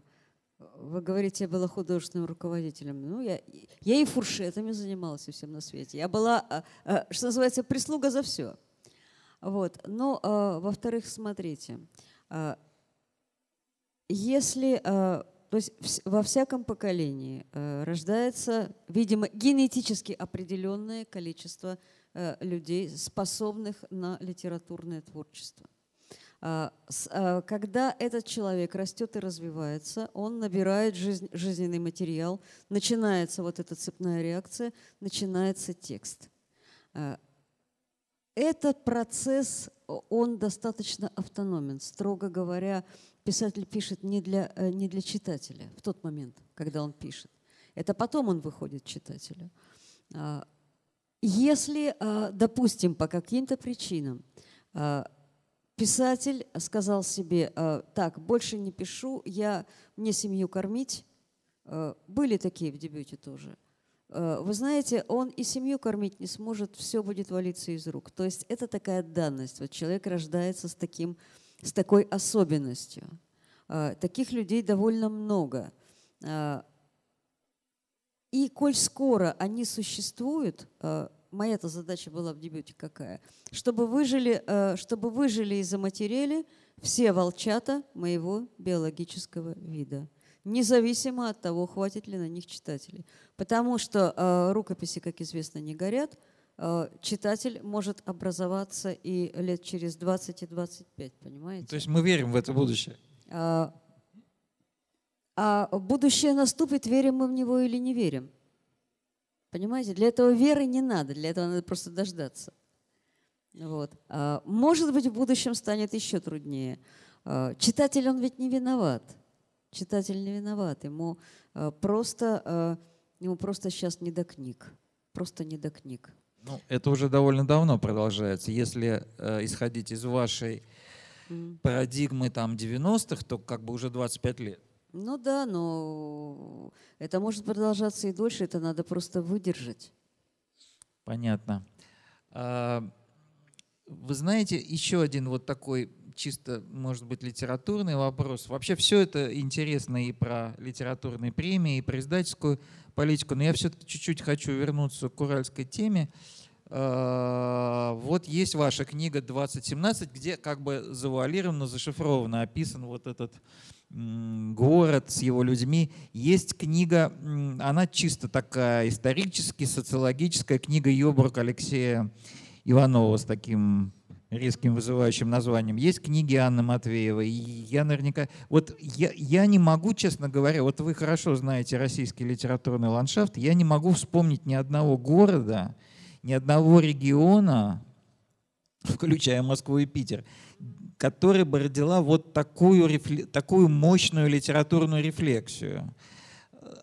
вы говорите, я была художественным руководителем. Ну, я, я и фуршетами занималась и всем на свете. Я была, а, а, что называется, прислуга за все. Вот. Но, а, во-вторых, смотрите, если, то есть во всяком поколении рождается, видимо, генетически определенное количество людей, способных на литературное творчество. А, а, когда этот человек растет и развивается, он набирает жизненный материал, начинается вот эта цепная реакция, начинается текст. А, этот процесс, он достаточно автономен. Строго говоря, писатель пишет не для, э, не для читателя в тот момент, когда он пишет. Это потом он выходит читателю. Если, допустим, по каким-то причинам писатель сказал себе, «Э, так, больше не пишу, я, мне семью кормить. Э, были такие в дебюте тоже. Э, вы знаете, он и семью кормить не сможет, все будет валиться из рук. То есть это такая данность. Вот человек рождается с, таким, с такой особенностью. Таких людей довольно много. И коль скоро они существуют, моя-то задача была в дебюте какая? Чтобы выжили, э, чтобы выжили и заматерели все волчата моего биологического вида, независимо от того, хватит ли на них читателей. Потому что э, рукописи, как известно, не горят, э, читатель может образоваться и лет через 20 и 25, понимаете? То есть мы верим в это будущее? А, а будущее наступит, верим мы в него или не верим. Понимаете, для этого веры не надо, для этого надо просто дождаться. Вот. А, может быть, в будущем станет еще труднее. А, читатель, он ведь не виноват. Читатель не виноват. Ему а, просто, ему просто сейчас не до книг. Просто не до книг. Ну, это уже довольно давно продолжается. Если э, исходить из вашей mm. парадигмы там 90-х, то как бы уже 25 лет. Ну да, но это может продолжаться и дольше, это надо просто выдержать. Понятно. А, вы знаете, еще один вот такой чисто, может быть, литературный вопрос. Вообще все это интересно и про литературные премии, и про издательскую политику, но я все-таки чуть-чуть хочу вернуться к уральской теме. А, вот есть ваша книга «2017», где как бы завуалированно, зашифровано описан вот этот город с его людьми. Есть книга, она чисто такая исторически, социологическая книга Йобрук Алексея Иванова с таким резким вызывающим названием. Есть книги Анны Матвеевой. Я наверняка... Вот я, я не могу, честно говоря, вот вы хорошо знаете российский литературный ландшафт, я не могу вспомнить ни одного города, ни одного региона, включая Москву и Питер, которая бы родила вот такую, такую мощную литературную рефлексию.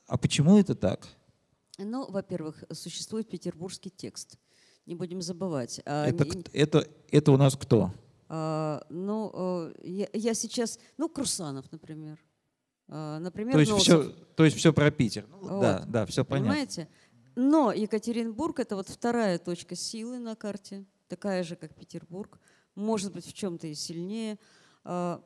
А почему это так? Ну, во-первых, существует петербургский текст. Не будем забывать. А, это, это, это у нас кто? А, ну, э, я, я сейчас... Ну, Крусанов, например. А, например, то есть, все, то есть все про Питер. Ну, вот. Да, да, все понятно. Понимаете? Но Екатеринбург – это вот вторая точка силы на карте, такая же, как Петербург может быть, в чем-то и сильнее. А,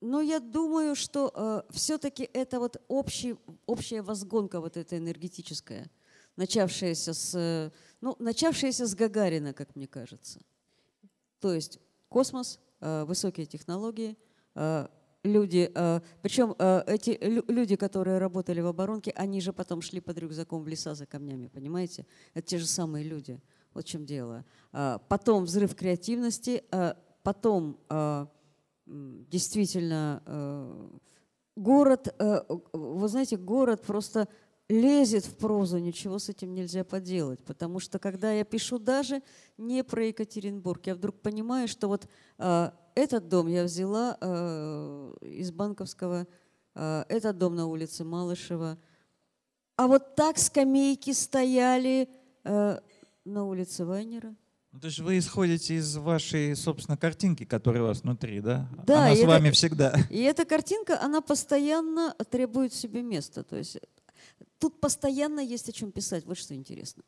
но я думаю, что а, все-таки это вот общий, общая возгонка вот эта энергетическая, начавшаяся с, ну, начавшаяся с Гагарина, как мне кажется. То есть космос, а, высокие технологии, люди, причем эти люди, которые работали в оборонке, они же потом шли под рюкзаком в леса за камнями, понимаете? Это те же самые люди. Вот в чем дело. А, потом взрыв креативности, а, потом действительно город, вы знаете, город просто лезет в прозу, ничего с этим нельзя поделать. Потому что когда я пишу даже не про Екатеринбург, я вдруг понимаю, что вот э, этот дом я взяла э, из банковского, э, этот дом на улице Малышева. А вот так скамейки стояли э, на улице Вайнера. Ну, то есть вы исходите из вашей, собственно, картинки, которая у вас внутри, да? Да. Она с это, вами всегда. И эта картинка, она постоянно требует себе места. То есть тут постоянно есть о чем писать. Вот что интересно.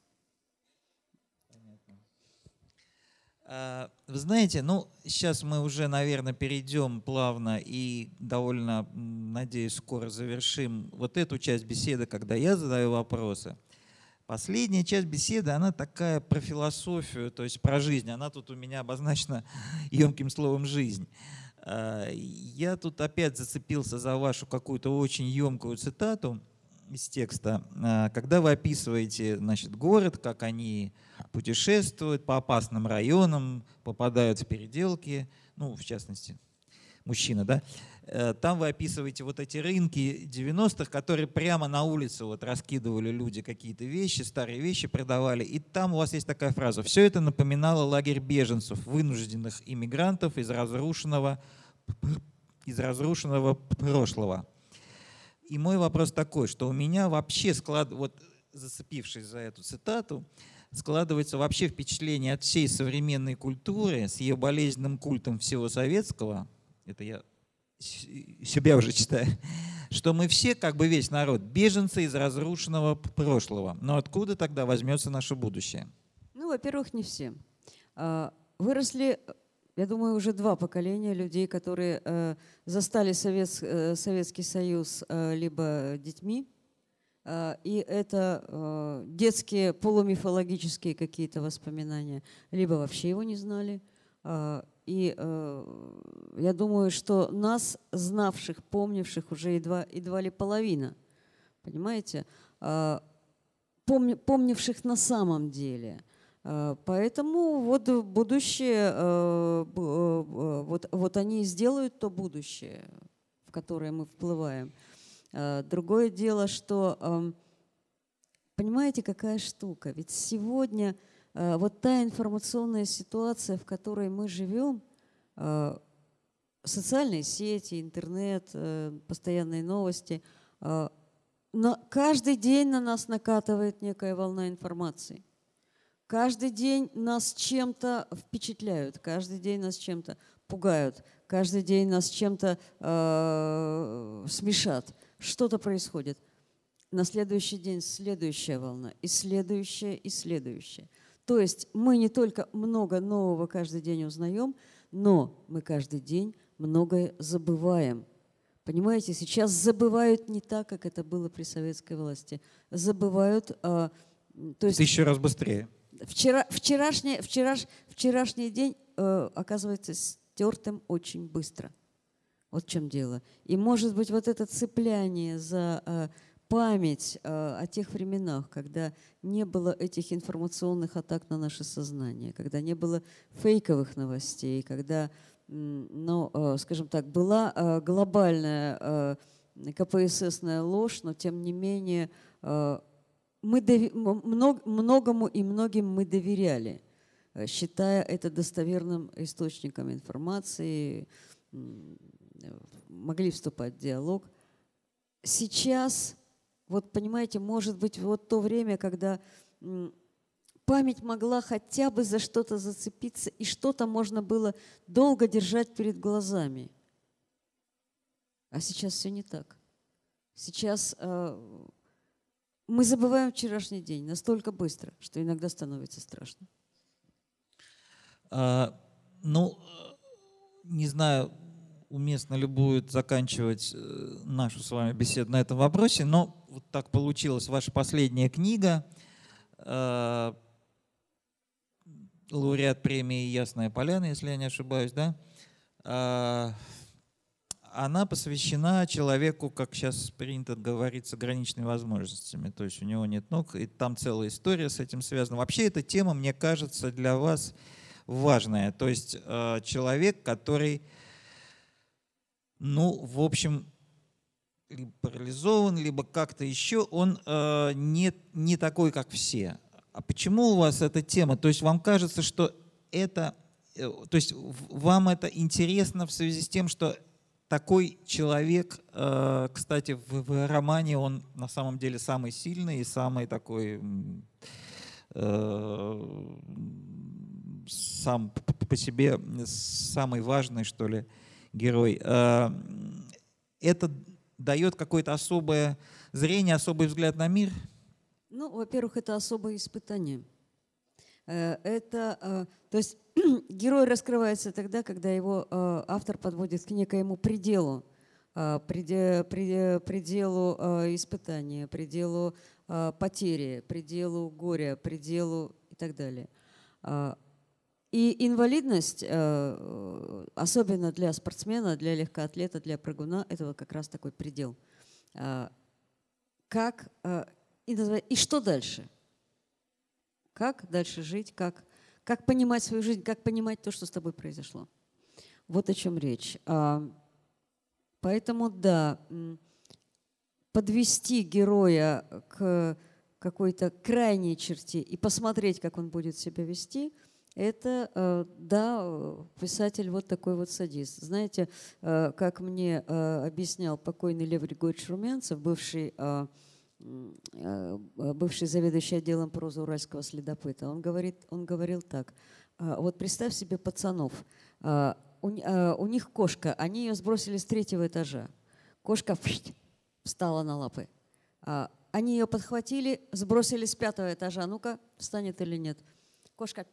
А, вы знаете, ну, сейчас мы уже, наверное, перейдем плавно и довольно, надеюсь, скоро завершим вот эту часть беседы, когда я задаю вопросы. Последняя часть беседы, она такая про философию, то есть про жизнь. Она тут у меня обозначена <laughs> емким словом «жизнь». А, я тут опять зацепился за вашу какую-то очень емкую цитату – из текста, а, когда вы описываете значит, город, как они путешествуют по опасным районам, попадают в переделки, ну, в частности, мужчина, да, э, там вы описываете вот эти рынки 90-х, которые прямо на улице вот раскидывали люди какие-то вещи, старые вещи продавали. И там у вас есть такая фраза. Все это напоминало лагерь беженцев, вынужденных иммигрантов из разрушенного, из разрушенного прошлого. И мой вопрос такой, что у меня вообще склад, вот зацепившись за эту цитату, складывается вообще впечатление от всей современной культуры с ее болезненным культом всего советского, это я себя уже читаю, что мы все, как бы весь народ, беженцы из разрушенного прошлого. Но откуда тогда возьмется наше будущее? Ну, во-первых, не все. А, выросли я думаю, уже два поколения людей, которые э, застали э, Советский Союз э, либо детьми, и это э, детские полумифологические какие-то воспоминания, либо вообще его не знали. Э, и э, я думаю, что нас, знавших, помнивших, уже едва, едва ли половина, понимаете, э, помни, помнивших на самом деле – Э, поэтому вот будущее, э, э, вот, вот они сделают то будущее, в которое мы вплываем. Другое дело, что, эм, понимаете, какая штука? Ведь сегодня вот та информационная ситуация, в которой мы живем, социальные сети, интернет, постоянные новости, но каждый день на нас накатывает некая волна информации. Каждый день нас чем-то впечатляют, каждый день нас чем-то пугают, каждый день нас чем-то э, смешат. Что-то происходит. На следующий день следующая волна, и следующая, и следующая. То есть мы не только много нового каждый день узнаем, но мы каждый день многое забываем. Понимаете, сейчас забывают не так, как это было при советской власти. Забывают... Э, то есть, Тысячу раз быстрее вчера, вчерашний, вчераш, вчерашний день э, оказывается стертым очень быстро. Вот в чем дело. И может быть вот это цепляние за э, память э, о тех временах, когда не было этих информационных атак на наше сознание, когда не было фейковых новостей, когда, ну, э, скажем так, была э, глобальная э, КПССная ложь, но тем не менее э, мы дови, мног, многому и многим мы доверяли, э, считая это достоверным источником информации, могли вступать в диалог. Сейчас, вот понимаете, может быть, вот то время, когда память могла хотя бы за что-то зацепиться, и что-то можно было долго держать перед глазами. А сейчас все не так. Сейчас э, мы забываем вчерашний день настолько быстро, что иногда становится страшно. А, ну, не знаю, уместно ли будет заканчивать э, нашу с вами беседу на этом вопросе, но вот так получилось. Ваша последняя книга, э, лауреат премии «Ясная поляна», если я не ошибаюсь, да? А, она посвящена человеку, как сейчас принято говорить, с ограниченными возможностями. То есть у него нет ног, и там целая история с этим связана. Вообще эта тема, мне кажется, для вас важная. То есть э, человек, который, ну, в общем, либо парализован, либо как-то еще, он э, не, не такой, как все. А почему у вас эта тема? То есть вам кажется, что это, э, то есть вам это интересно в связи с тем, что такой человек, э, кстати, в, в романе он на самом деле самый сильный и самый такой э, сам по себе самый важный, что ли, герой. Э, это дает какое-то особое зрение, особый взгляд на мир? Ну, во-первых, это особое испытание. Это, то есть <clears throat> герой раскрывается тогда, когда его э, автор подводит к некоему пределу, э, пределу э, испытания, пределу потери, пределу горя, пределу и так далее. И инвалидность, особенно для спортсмена, для легкоатлета, для прыгуна, это как раз такой предел. Как и что дальше? Как дальше жить, как как понимать свою жизнь, как понимать то, что с тобой произошло. Вот о чем речь. А, поэтому, да, подвести героя к какой-то крайней черте и посмотреть, как он будет себя вести, это, э, да, писатель вот такой вот садист. Знаете, э, как мне э, объяснял покойный Лев Григорьевич Румянцев, бывший Э, бывший заведующий отделом прозы уральского следопыта, он, говорит, он говорил так. «А, вот представь себе пацанов. А, у, а, у них кошка, они ее сбросили с третьего этажа. Кошка встала на лапы. Они ее подхватили, сбросили с пятого этажа. Ну-ка, встанет или нет. Кошка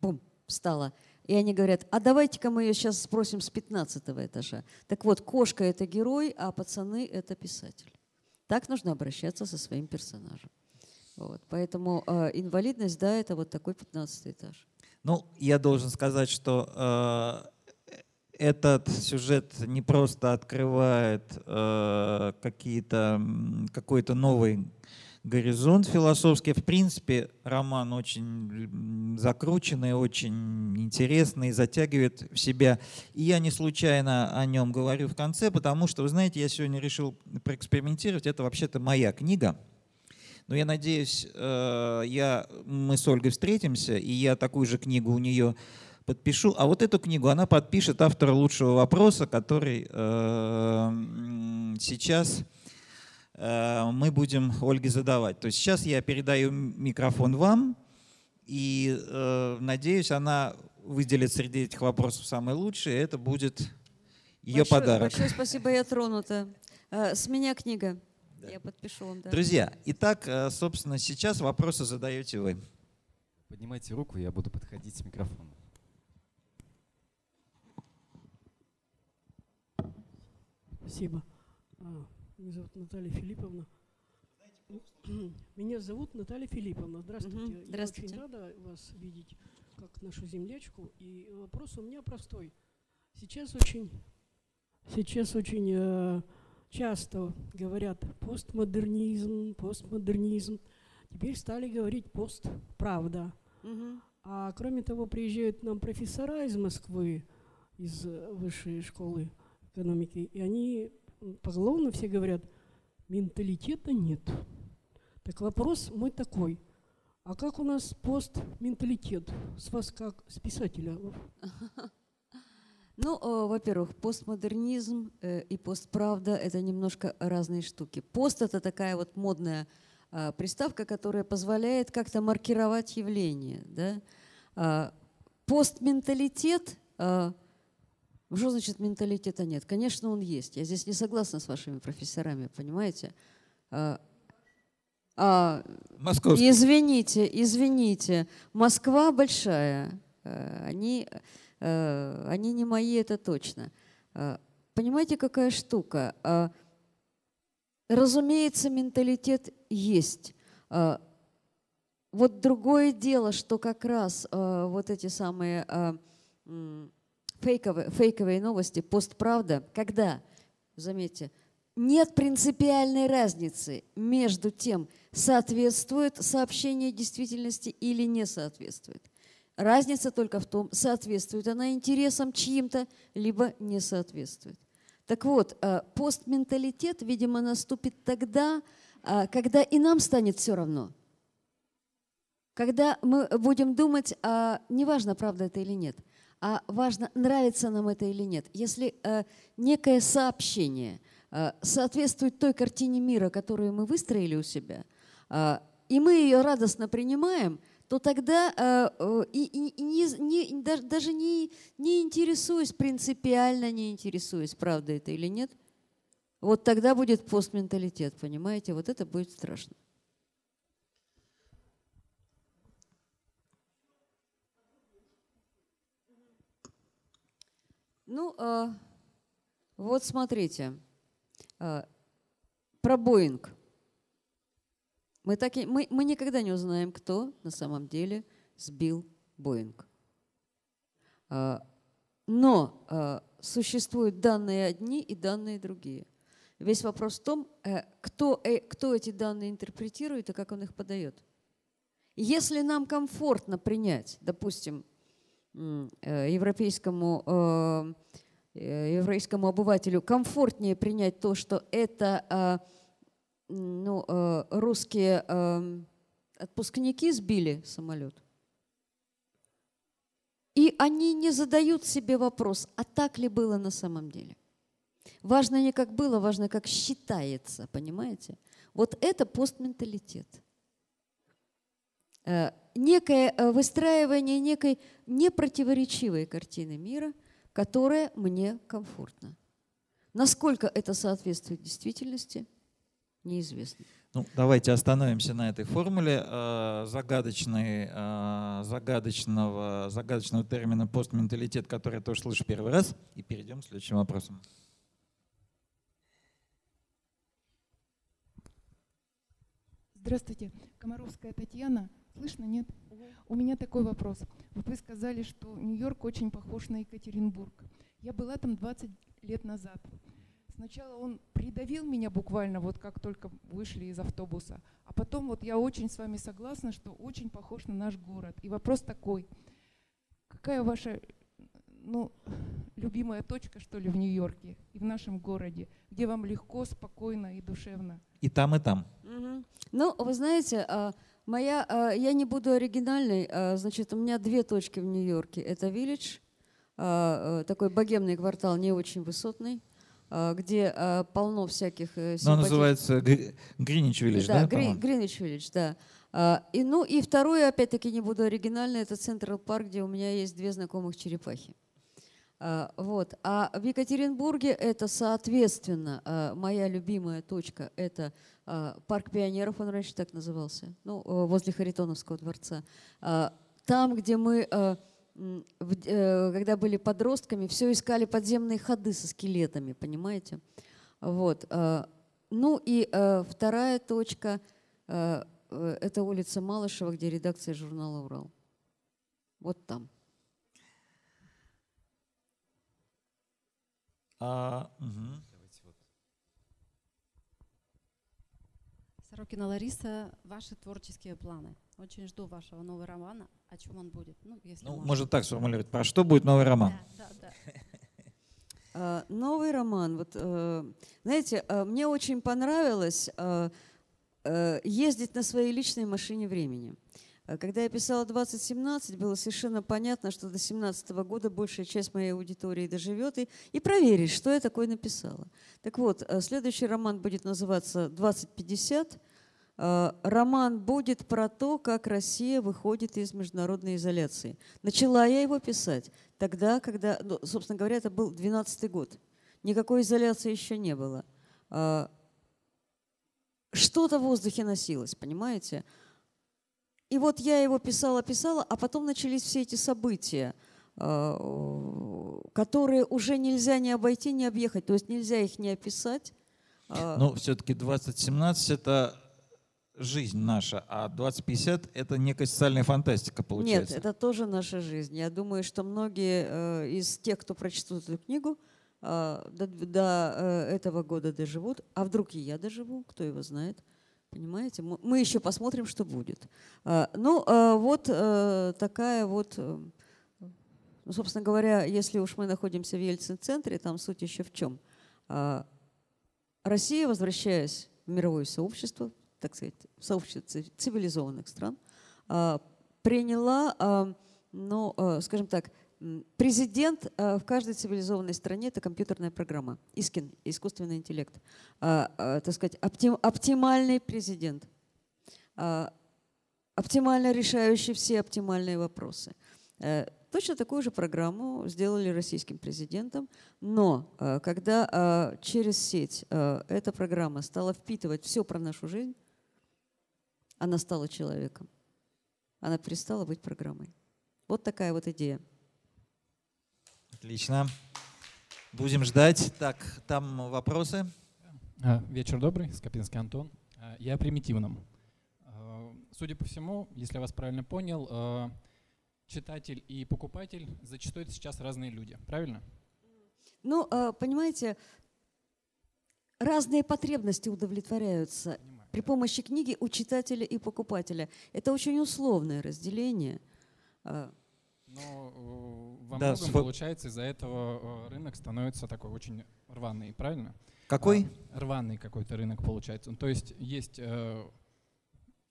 бум, встала. И они говорят, а давайте-ка мы ее сейчас сбросим с пятнадцатого этажа. Так вот, кошка – это герой, а пацаны – это писатель. Так нужно обращаться со своим персонажем. Вот. Поэтому э, инвалидность, да, это вот такой 15 этаж. Ну, я должен сказать, что э, этот сюжет не просто открывает э, какие-то, какой-то новый горизонт философский. В принципе, роман очень закрученный, очень интересный, затягивает в себя. И я не случайно о нем говорю в конце, потому что, вы знаете, я сегодня решил проэкспериментировать. Это вообще-то моя книга. Но я надеюсь, э, я, мы с Ольгой встретимся, и я такую же книгу у нее подпишу. А вот эту книгу она подпишет автор лучшего вопроса, который э, сейчас мы будем Ольге задавать. То есть сейчас я передаю микрофон вам, и э, надеюсь, она выделит среди этих вопросов самые лучшие, и это будет ее большое, подарок. Большое спасибо, я тронута. Э, с меня книга. Да. Я подпишу вам. Да. Друзья, итак, э, собственно, сейчас вопросы задаете вы. Поднимайте руку, я буду подходить с микрофоном. Спасибо. Меня зовут Наталья Филипповна. Меня зовут Наталья Филипповна. Здравствуйте. Угу. Здравствуйте. Я очень рада вас видеть, как нашу землячку. И вопрос у меня простой. Сейчас очень, сейчас очень э, часто говорят постмодернизм, постмодернизм. Теперь стали говорить постправда. Угу. А кроме того, приезжают нам профессора из Москвы, из высшей школы экономики, и они поголовно все говорят, менталитета нет. Так вопрос мой такой, а как у нас постменталитет? С вас как, с писателя? <laughs> Ну, э, во-первых, постмодернизм э, и постправда – это немножко разные штуки. Пост – это такая вот модная э, приставка, которая позволяет как-то маркировать явление. Да? Э, постменталитет что значит менталитета нет? Конечно, он есть. Я здесь не согласна с вашими профессорами, понимаете? А, а, извините, извините. Москва большая. А, они, а, они не мои, это точно. А, понимаете, какая штука? Разумеется, менталитет есть. Вот другое дело, что как раз вот эти самые... Фейковые, фейковые новости, постправда, когда, заметьте, нет принципиальной разницы между тем, соответствует сообщение действительности или не соответствует. Разница только в том, соответствует она интересам чьим-то, либо не соответствует. Так вот, э, постменталитет, видимо, наступит тогда, э, когда и нам станет все равно. Когда мы будем думать, а, неважно, правда это или нет, а важно, нравится нам это или нет. Если э, некое сообщение соответствует той картине мира, которую мы выстроили у себя, и мы ее радостно принимаем – то тогда э, э, и, и, не, не, даже, даже не, не интересуясь, принципиально не интересуясь, правда это или нет, вот тогда будет постменталитет, понимаете? Вот это будет страшно. Ну, э, вот смотрите, э, про Боинг – мы, так и, мы, мы никогда не узнаем, кто на самом деле сбил Боинг. А, но а, существуют данные одни и данные другие. Весь вопрос в том, э, кто, э, кто эти данные интерпретирует и как он их подает. Если нам комфортно принять, допустим, э, европейскому, европейскому обывателю комфортнее принять то, что это а, ну, э, русские э, отпускники сбили самолет. И они не задают себе вопрос, а так ли было на самом деле. Важно не как было, важно как считается, понимаете? Вот это постменталитет. Э, некое э, выстраивание некой непротиворечивой картины мира, которая мне комфортна. Насколько это соответствует действительности – неизвестно. Ну, давайте остановимся на этой формуле э, загадочной, э, загадочного, загадочного термина постменталитет, который я тоже слышу первый раз, и перейдем к следующим вопросам. Здравствуйте, Комаровская Татьяна. Слышно, нет? У меня такой вопрос. Вот вы сказали, что Нью-Йорк очень похож на Екатеринбург. Я была там 20 лет назад. Сначала он придавил меня буквально, вот как только вышли из автобуса. А потом вот я очень с вами согласна, что очень похож на наш город. И вопрос такой, какая ваша ну, любимая точка, что ли, в Нью-Йорке и в нашем городе, где вам легко, спокойно и душевно? И там, и там. Угу. Ну, вы знаете, а, моя, а, я не буду оригинальной, а, значит, у меня две точки в Нью-Йорке. Это Виллидж, такой богемный квартал, не очень высотный, где полно всяких симпатичных... Э, ну, называется Гринич Виллидж, да? Да, Гринич Виллидж, да. И, ну и второе, опять-таки не буду оригинально, это Централ Парк, где у меня есть две знакомых черепахи. Вот. А в Екатеринбурге это, соответственно, моя любимая точка – это парк пионеров, он раньше так назывался, ну, возле Харитоновского дворца. Там, где мы Э, когда были подростками, все искали подземные ходы со скелетами, понимаете? Вот. Э, ну и э, вторая точка – это улица Малышева, где редакция журнала «Урал». Вот там. А, угу. Сорокина Лариса, ваши творческие планы. Очень жду вашего нового романа. О чем он будет? Ну, если ну, можно так сформулировать. Про что будет новый роман? Да, да, да. <laughs> А, новый роман. Вот, э, знаете, э, мне очень понравилось э, ездить на своей личной машине времени. Когда я писала 2017, было совершенно понятно, что до 2017 года большая часть моей аудитории доживет и, и проверить, что я такое написала. Так вот, следующий роман будет называться «2050». Э, роман будет про то, как Россия выходит из международной изоляции. Начала я его писать тогда, когда, ну, собственно говоря, это был 12 год. Никакой изоляции еще не было. Э, что-то в воздухе носилось, понимаете? И вот я его писала, писала, а потом начались все эти события, э, которые уже нельзя не обойти, не объехать. То есть нельзя их не описать. Ну, все-таки 2017 это жизнь наша, а 2050 это некая социальная фантастика получается. Нет, это тоже наша жизнь. Я думаю, что многие э, из тех, кто прочтут эту книгу, э, до, до этого года доживут. А вдруг и я доживу, кто его знает. Понимаете? Мы еще посмотрим, что будет. Э, ну, э, вот э, такая вот... Ну, собственно говоря, если уж мы находимся в Ельцин-центре, там суть еще в чем? Россия, возвращаясь в мировое сообщество, так сказать, в сообщество ци- цивилизованных стран, приняла, ну, скажем так, президент а, в каждой цивилизованной стране это компьютерная программа, ИСКИН, искусственный интеллект, А, а, так сказать, оптим- оптимальный президент, а, оптимально решающий все оптимальные вопросы. Э, Точно такую же программу сделали российским президентом, но э, когда э, через сеть э, эта программа стала впитывать все про нашу жизнь, она стала человеком. Она перестала быть программой. Вот такая вот идея. Отлично. Будем ждать. Так, там вопросы. А, Вечер добрый, Скопинский Антон. А, Я о примитивном. А, Судя по всему, если я вас правильно понял, читатель и покупатель зачастую сейчас разные люди, правильно? Ну, понимаете, разные потребности удовлетворяются Понимаю. при помощи книги у читателя и покупателя. Это очень условное разделение. Э, Но э, во Да, многом, сфо- получается, из-за этого э, рынок становится такой очень рваный, правильно? Какой? А, рваный какой-то рынок получается. Ну, То есть есть э,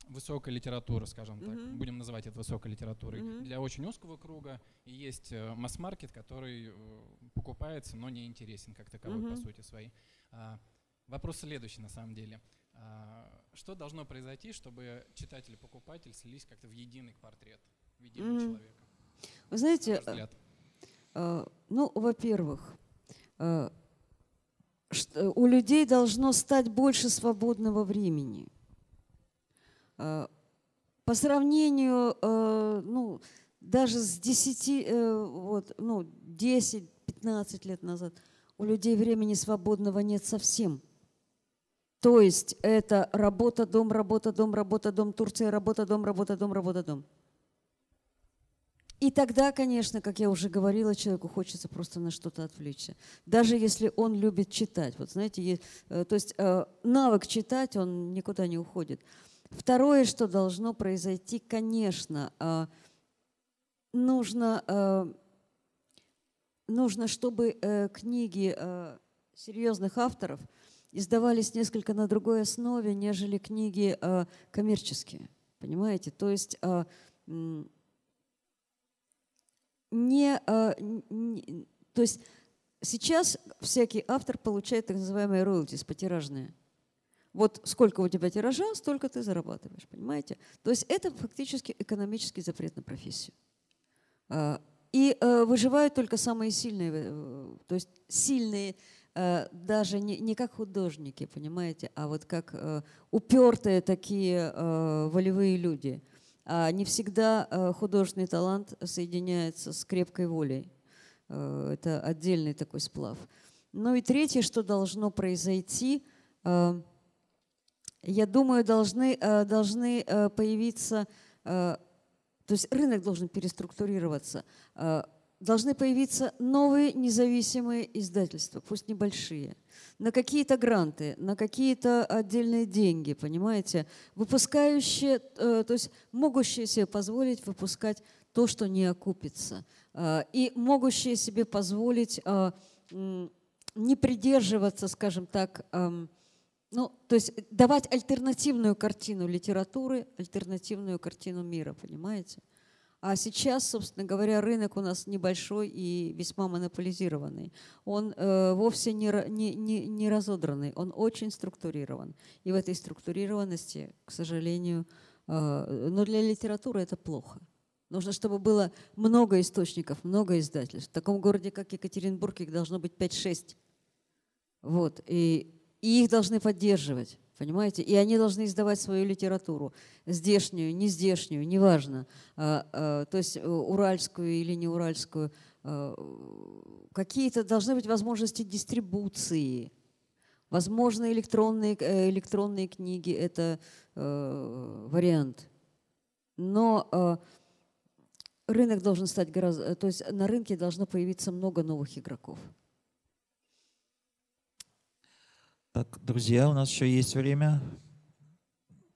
высокая литература, скажем так, Мгм. будем называть это высокой литературой, Мгм. для очень узкого круга, и есть э, масс-маркет, который э, покупается, но не интересен как таковой по Мгм. сути своей. А, вопрос следующий на самом деле. А, что должно произойти, чтобы читатель и покупатель слились как-то в единый портрет, в единого Мгм. человека? Вы На знаете, взгляд? Э, Ну, во-первых, э, э, у людей должно стать больше свободного времени. Э, По сравнению, э, ну, даже с 10, э, вот, ну, 10-15 лет назад, у людей времени свободного нет совсем. То есть это работа, дом, работа, дом, работа, дом, Турция, работа, дом, работа, дом, работа, дом. И тогда, конечно, как я уже говорила, человеку хочется просто на что-то отвлечься. Даже если он любит читать. Вот знаете, э, то есть э, навык читать, он никуда не уходит. Второе, что должно произойти, конечно, э, нужно, нужно, чтобы книги серьезных авторов издавались несколько на другой основе, нежели книги коммерческие. Понимаете? То есть э, не, э, н- н- то есть сейчас всякий автор получает так называемые royalties, потиражные. Вот сколько у тебя тиража, столько ты зарабатываешь, понимаете? То есть это фактически экономический запрет на профессию. А, И э, выживают только самые сильные, э, то есть сильные э, даже не, не как художники, понимаете, а вот как э, упертые такие э, волевые люди. А не всегда э, художественный талант соединяется с крепкой волей. Э, Это отдельный такой сплав. Ну и третье, что должно произойти, я думаю, должны, должны появиться, то есть рынок должен переструктурироваться, должны появиться новые независимые издательства, пусть небольшие, на какие-то гранты, на какие-то отдельные деньги, понимаете, выпускающие, э, то есть могущие себе позволить выпускать то, что не окупится, э, и могущие себе позволить э, не придерживаться, скажем так, эм, ну, то есть давать альтернативную картину литературы, альтернативную картину мира, понимаете? А сейчас, собственно говоря, рынок у нас небольшой и весьма монополизированный. Он э, вовсе не, не, не, не разодранный, он очень структурирован. И в этой структурированности, к сожалению, э, но для литературы это плохо. Нужно, чтобы было много источников, много издательств. В таком городе, как Екатеринбург, их должно быть 5-6. Вот. И, и их должны поддерживать, понимаете? И они должны издавать свою литературу. Здешнюю, не здешнюю, неважно. А, а, то есть э, уральскую или не уральскую. А, Какие-то должны быть возможности дистрибуции. Возможно, электронные, э, электронные книги – это э, вариант. Но рынок должен стать гораздо... То есть на рынке должно появиться много новых игроков. Так, друзья, у нас еще есть время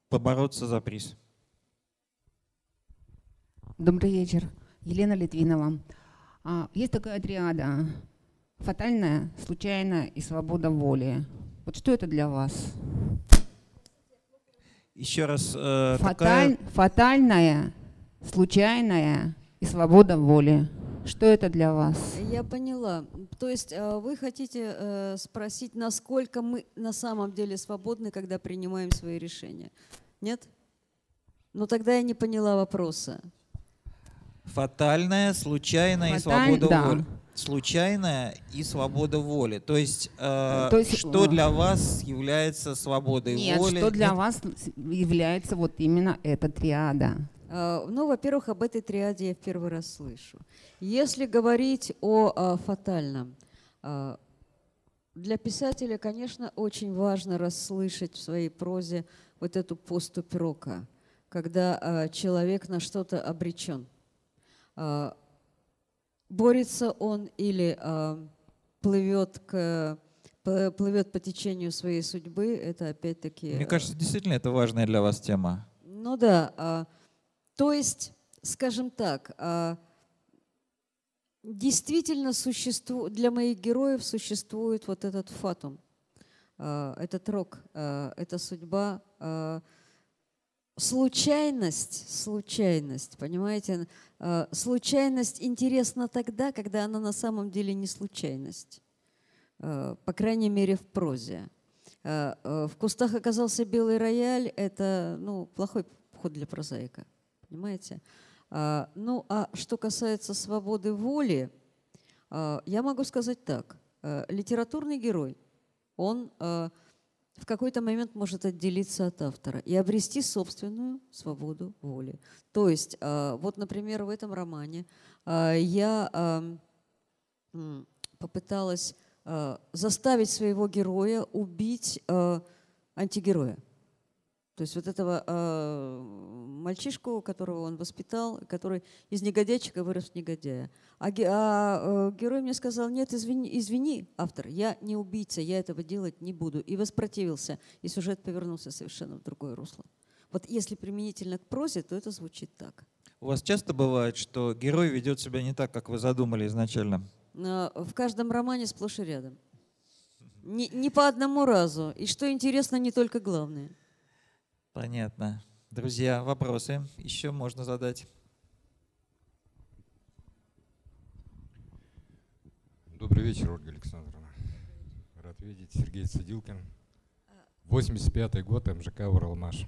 побороться за приз. Добрый вечер. Елена Литвинова. А, Есть такая триада. фатальная, случайная и свобода воли. Вот что это для вас? Еще раз, э, Фаталь- такая... Фатальная, случайная и свобода воли. Что это для вас? Я поняла. То есть э, вы хотите э, спросить, насколько мы на самом деле свободны, когда принимаем свои решения? Нет? Ну тогда я не поняла вопроса. Фатальная, случайная и Фаталь- свобода да. воли. Случайная и свобода воли. То есть, э, То есть, что э, для вас является свободой Нет, воли? что для Нет? вас является вот именно эта триада? Э, Ну, во-первых, об этой триаде я в первый раз слышу. Если говорить о э, фатальном, э, для писателя, конечно, очень важно расслышать в своей прозе вот эту поступь рока, когда человек на что-то обречен. Борется он или плывет, к, плывет по течению своей судьбы, это опять-таки... Мне кажется, действительно это важная для вас тема. ну да, а, то есть, скажем так, а, действительно существует, для моих героев существует вот этот фатум, а, этот рок, а, эта судьба, случайность, случайность, понимаете, случайность интересна тогда, когда она на самом деле не случайность, по крайней мере в прозе. В кустах оказался белый рояль. Это ну, плохой ход для прозаика. Понимаете? А, Ну, а что касается свободы воли, а, я могу сказать так. А, Литературный герой, он в какой-то момент может отделиться от автора и обрести собственную свободу воли. То есть, вот, например, в этом романе я попыталась заставить своего героя убить антигероя. То есть вот этого а, мальчишку, которого он воспитал, который из негодяйчика вырос в негодяя. А, ге- а, э, герой мне сказал, нет, извини, извини, автор, я не убийца, я этого делать не буду. И воспротивился, и сюжет повернулся совершенно в другое русло. Вот если применительно к прозе, то это звучит так. У вас часто бывает, что герой ведет себя не так, как вы задумали изначально? В каждом романе сплошь и рядом. Не, не по одному разу. И что интересно, не только главное. Понятно. Друзья, вопросы еще можно задать. Добрый вечер, Ольга Александровна. Рад видеть. Сергей Цидилкин. 85-й год, МЖК «Уралмаш».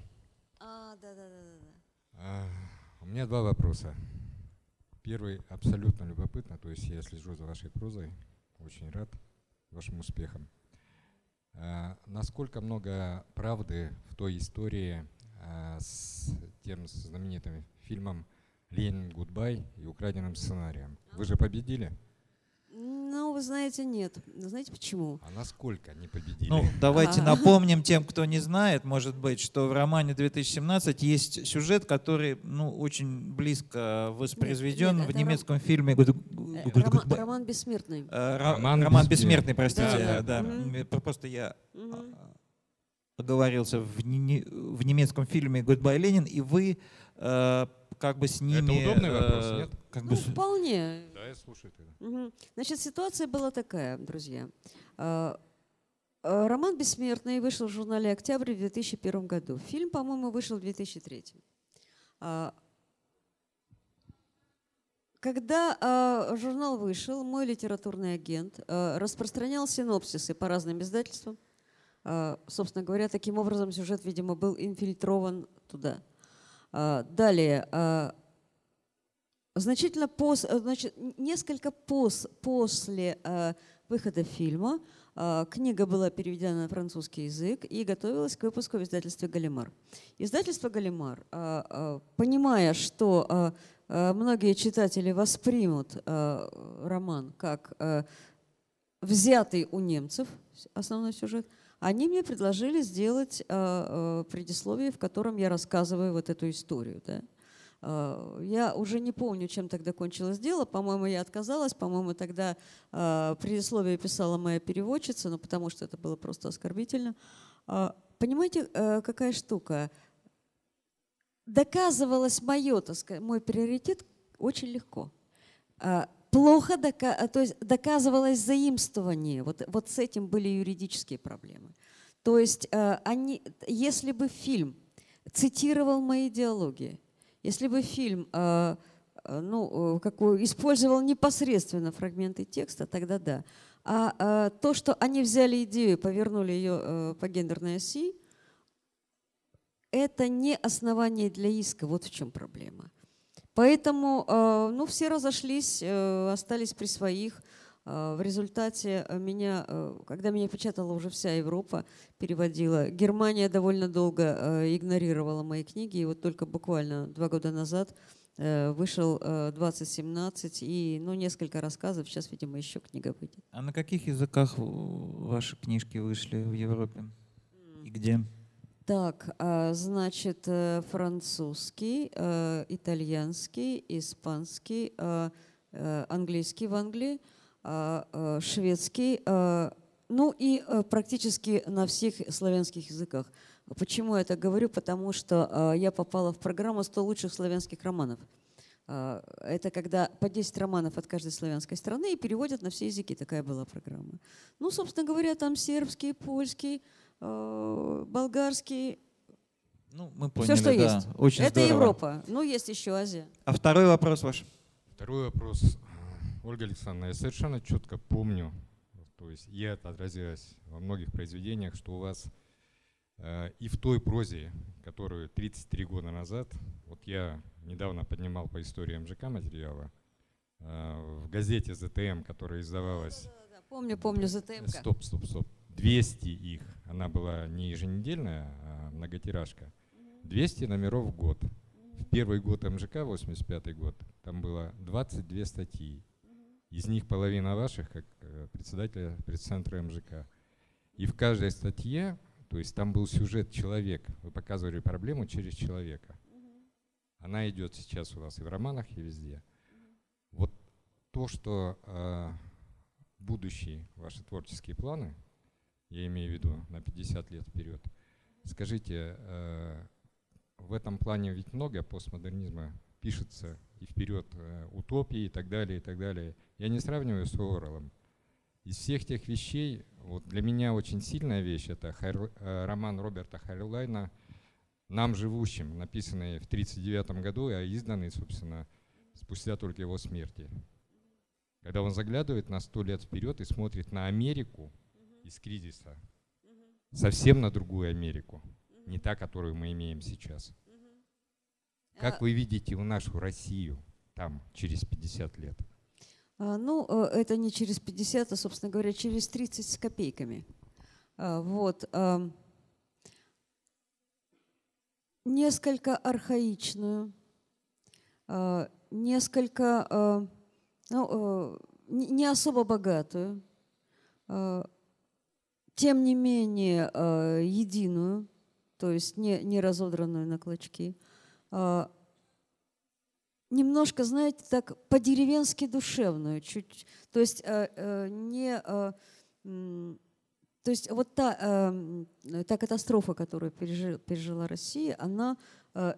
А, да, да, да, да. А, У меня два вопроса. Первый абсолютно любопытно, то есть я слежу за вашей прозой, очень рад вашим успехам. А, Насколько много правды в той истории а, с тем знаменитым фильмом «Ленин Гудбай» и украденным сценарием? Вы же победили? Ну, вы знаете, нет. Знаете почему? А насколько не победили? Ну, давайте А. напомним тем, кто не знает, может быть, что в романе 2017 есть сюжет, который ну, очень близко воспроизведен нет, в это немецком фильме «Гуд- Э, Гуд- Роман, Гудбай». роман бессмертный. Э, ро- Роман Роман Бессмертный. простите, Да, да. М, Просто я Мгм. а, оговорился в, не- в немецком фильме «Гудбай, Ленин», и вы э, как бы с ними... удобный вопрос, э, нет? Как Ну, бы вполне. Да, я слушаю тогда. Мгм. Значит, ситуация была такая, друзья. А, а, Роман «Бессмертный» вышел в журнале «Октябрь» в 2001 году. Фильм, по-моему, вышел в 2003. А, Когда журнал вышел, мой литературный агент распространял синопсисы по разным издательствам. Собственно говоря, таким образом сюжет, видимо, был инфильтрован туда. А, Далее, а, Значительно пос, э, значит, несколько пос, после выхода фильма книга была переведена на французский язык и готовилась к выпуску в издательстве «Галимар». Издательство «Галимар», понимая, что многие читатели воспримут роман как взятый у немцев, основной сюжет, они мне предложили сделать э, э, предисловие, в котором я рассказываю вот эту историю. Да? Э, Я уже не помню, чем тогда кончилось дело. По-моему, я отказалась. По-моему, тогда предисловие писала моя переводчица, ну, потому что это было просто оскорбительно. Понимаете, какая штука? Доказывалось мое, так сказать, мой приоритет очень легко. Плохо дока- то есть доказывалось заимствование. Вот, вот с этим были юридические проблемы. То есть э, они, если бы фильм цитировал мои идеологии, если бы фильм э, э, ну, э, какой, использовал непосредственно фрагменты текста, тогда да. А э, то, что они взяли идею повернули ее э, по гендерной оси, это не основание для иска. Вот в чем проблема. Поэтому э, ну, все разошлись, э, остались при своих. Э, в результате меня, когда меня печатала уже вся Европа, переводила, Германия довольно долго игнорировала мои книги, и вот только буквально два года назад вышел э, 2017 и ну, несколько рассказов, сейчас, видимо, еще книга выйдет. А на каких языках ваши книжки вышли в Европе? И где? Так, а, значит, э, французский, э, итальянский, испанский, э, английский в Англии, а, шведский, ну и практически на всех славянских языках. Почему я так говорю? Потому что э, я попала в программу «100 лучших славянских романов». А, Это когда по 10 романов от каждой славянской страны и переводят на все языки. Такая была программа. Ну, собственно говоря, там сербский, польский, болгарский. Ну, мы Все, поняли, что да. есть. Очень Это здорово. Европа. Ну, есть еще Азия. А второй вопрос ваш? Второй вопрос. Ольга Александровна, я совершенно четко помню, то есть и это отразилось во многих произведениях, что у вас э, и в той прозе, которую 33 года назад, вот я недавно поднимал по истории МЖК материала, э, в газете ЗТМ, которая издавалась... Помню, помню, ЗТМ. -ка. Стоп, стоп, стоп. 200 их. Она была не еженедельная, а многотиражка. 200 номеров в год. В первый год МЖК, 85 год, там было 22 статьи. Из них половина ваших, как э, председателя пресс-центра МЖК. И в каждой статье, то есть там был сюжет человек, вы показывали проблему через человека. Она идет сейчас у вас и в романах, и везде. Вот то, что э, будущие ваши творческие планы, я имею в виду на 50 лет вперед, скажите, э, в этом плане ведь много постмодернизма пишется и вперед э, утопии и так далее, и так далее. Я не сравниваю с Уоррелом. Из всех тех вещей, вот для меня очень сильная вещь, это Хайр- э, роман Роберта Хайрлайна «Нам живущим», написанный в 1939 году, а изданный, собственно, спустя только его смерти. Когда он заглядывает на сто лет вперед и смотрит на Америку из кризиса, совсем на другую Америку, не та, которую мы имеем сейчас. Как вы видите у нашу Россию там через 50 лет? А, Ну, э, это не через 50, а, собственно говоря, через 30 с копейками. А, Вот. Несколько архаичную, а, несколько, ну, э, не особо богатую, тем не менее а, единую, то есть не, не разодранную на клочки. А, немножко, знаете, так по-деревенски душевную, чуть, то есть э, э, не, э, то есть вот та, э, м, та катастрофа, которую пережи- пережила Россия, она э,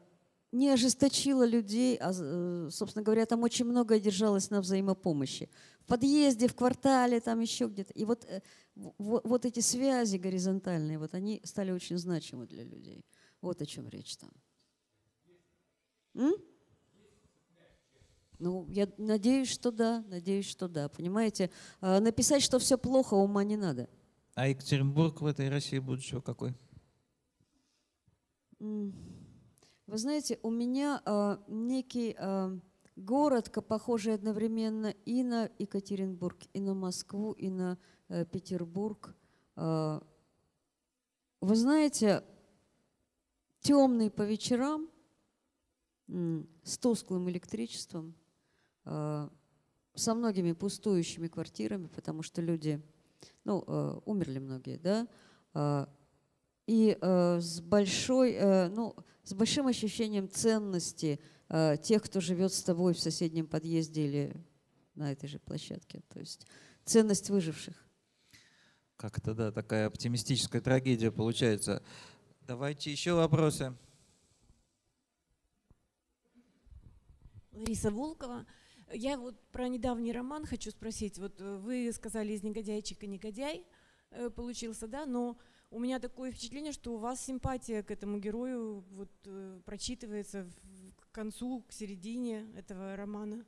не ожесточила людей, а, э, собственно говоря, там очень многое держалось на взаимопомощи. В подъезде, в квартале, там еще где-то. И вот, э, вот, вот эти связи горизонтальные, вот они стали очень значимы для людей. Вот о чем речь там. М? Ну, я надеюсь, что да, надеюсь, что да. Понимаете, А, написать, что все плохо, ума не надо. А Екатеринбург в этой России будущего какой? Вы знаете, у меня а, некий а, город, ка- похожий одновременно и на Екатеринбург, и на Москву, и на э, Петербург. А, Вы знаете, темный по вечерам, м, с тусклым электричеством, а, со многими пустующими квартирами, потому что люди, ну, э, умерли многие, да, а, и э, с большой, э, ну, с большим ощущением ценности э, тех, кто живет с тобой в соседнем подъезде или на этой же площадке. То есть ценность выживших. Как-то, да, такая оптимистическая трагедия получается. Давайте еще вопросы. Лариса Волкова. Я вот про недавний роман хочу спросить. Вот э, вы сказали из негодяйчика негодяй э, получился, да, но у меня такое впечатление, что у вас симпатия к этому герою вот прочитывается концу, к середине этого романа.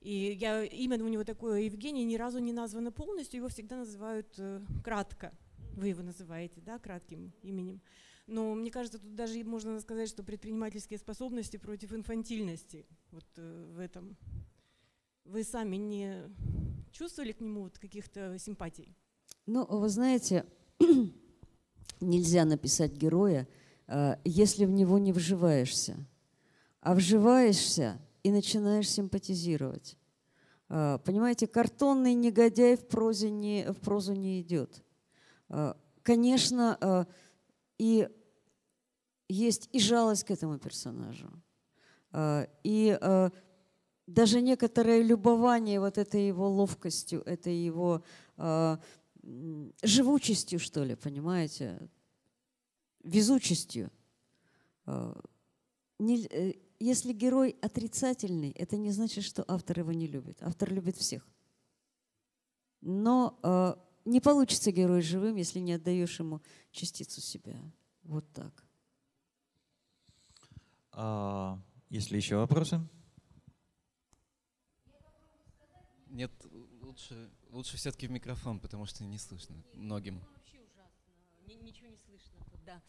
И я, имя у него такое Евгений ни разу не названо полностью, его всегда называют э, кратко. Вы его называете, да, кратким именем. Но мне кажется, тут даже можно сказать, что предпринимательские способности против инфантильности вот э, в этом. Вы сами не чувствовали к нему вот каких-то симпатий? Ну, вы знаете, <clears throat> нельзя написать героя, э, если в него не вживаешься. А вживаешься и начинаешь симпатизировать. Э, Понимаете, картонный негодяй в, прозе не, в прозу не идет. Э, Конечно, э, и есть и жалость к этому персонажу, э, и э, даже некоторое любование вот этой его ловкостью, этой его э, живучестью, что ли, понимаете, везучестью. Если герой отрицательный, это не значит, что автор его не любит. Автор любит всех. Но э, не получится герой живым, если не отдаешь ему частицу себя. Вот так. А, Есть ли еще вопросы? Нет, лучше, лучше все-таки в микрофон, потому что не слышно многим. Ни- Ничего не слышно тут, да.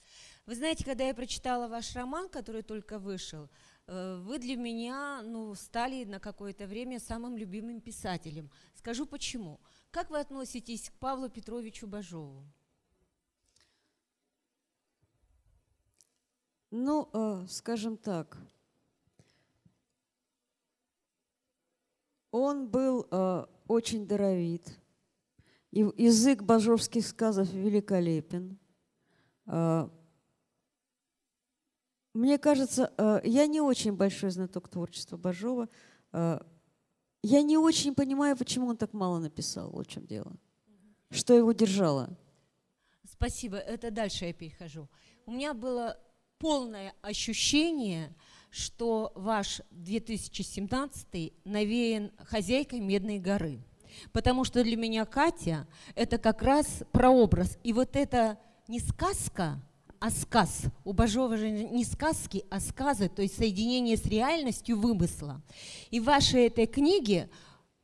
Вы знаете, когда я прочитала ваш роман, который только вышел, вы для меня ну, стали на какое-то время самым любимым писателем. Скажу почему. Как вы относитесь к Павлу Петровичу Бажову? Ну, э, скажем так, он был э, очень даровит. И язык бажовских сказов великолепен. Э, Мне кажется, э, я не очень большой знаток творчества Бажова. Э, Я не очень понимаю, почему он так мало написал. В чем дело. Что его держало. Спасибо, это дальше я перехожу. У меня было полное ощущение, что ваш 2017 навеян хозяйкой Медной горы. Потому что для меня Катя – это как раз прообраз. И вот это не сказка, а сказ. У Бажова же не сказки, а сказы, то есть соединение с реальностью вымысла. И в вашей этой книге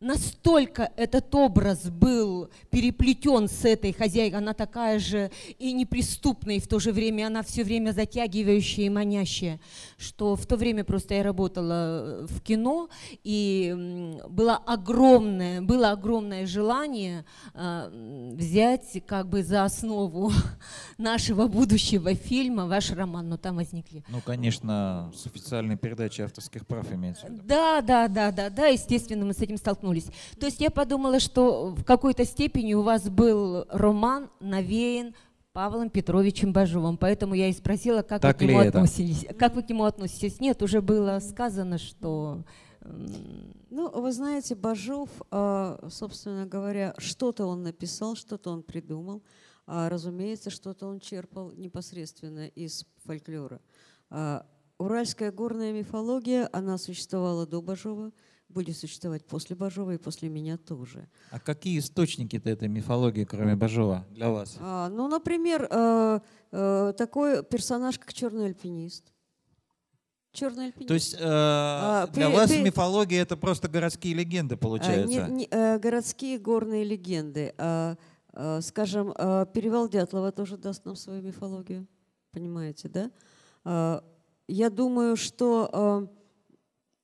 настолько этот образ был переплетен с этой хозяйкой, она такая же и неприступная, и в то же время она все время затягивающая и манящая, что в то время просто я работала в кино, и было огромное, было огромное желание м, взять как бы за основу <laughs> нашего будущего фильма ваш роман, но там возникли Ну, конечно, с официальной передачей авторских прав имеется в виду. да, да, да, да, да, естественно, мы с этим столкнулись. То есть я подумала, что в какой-то степени у вас был роман навеян Павлом Петровичем Бажовым, поэтому я и спросила, как Так вы к нему это? относились. Как вы к нему относитесь? Нет, уже было сказано, что Ну, вы знаете, Бажов, а, собственно говоря, что-то он написал, что-то он придумал. А, разумеется, что-то он черпал непосредственно из фольклора. А, Уральская горная мифология, она существовала до Бажова, будет существовать после Бажова и после меня тоже. А какие источники-то этой мифологии, кроме Бажова, для вас? А, ну, например, э, э, такой персонаж, как черный альпинист. Черный альпинист. То есть э, А, для при- вас при- мифология это просто городские легенды, А, получается? не- не, э, городские горные легенды. А, а, скажем, а, Перевал Дятлова тоже даст нам свою мифологию. Понимаете, да? А, я думаю, что а,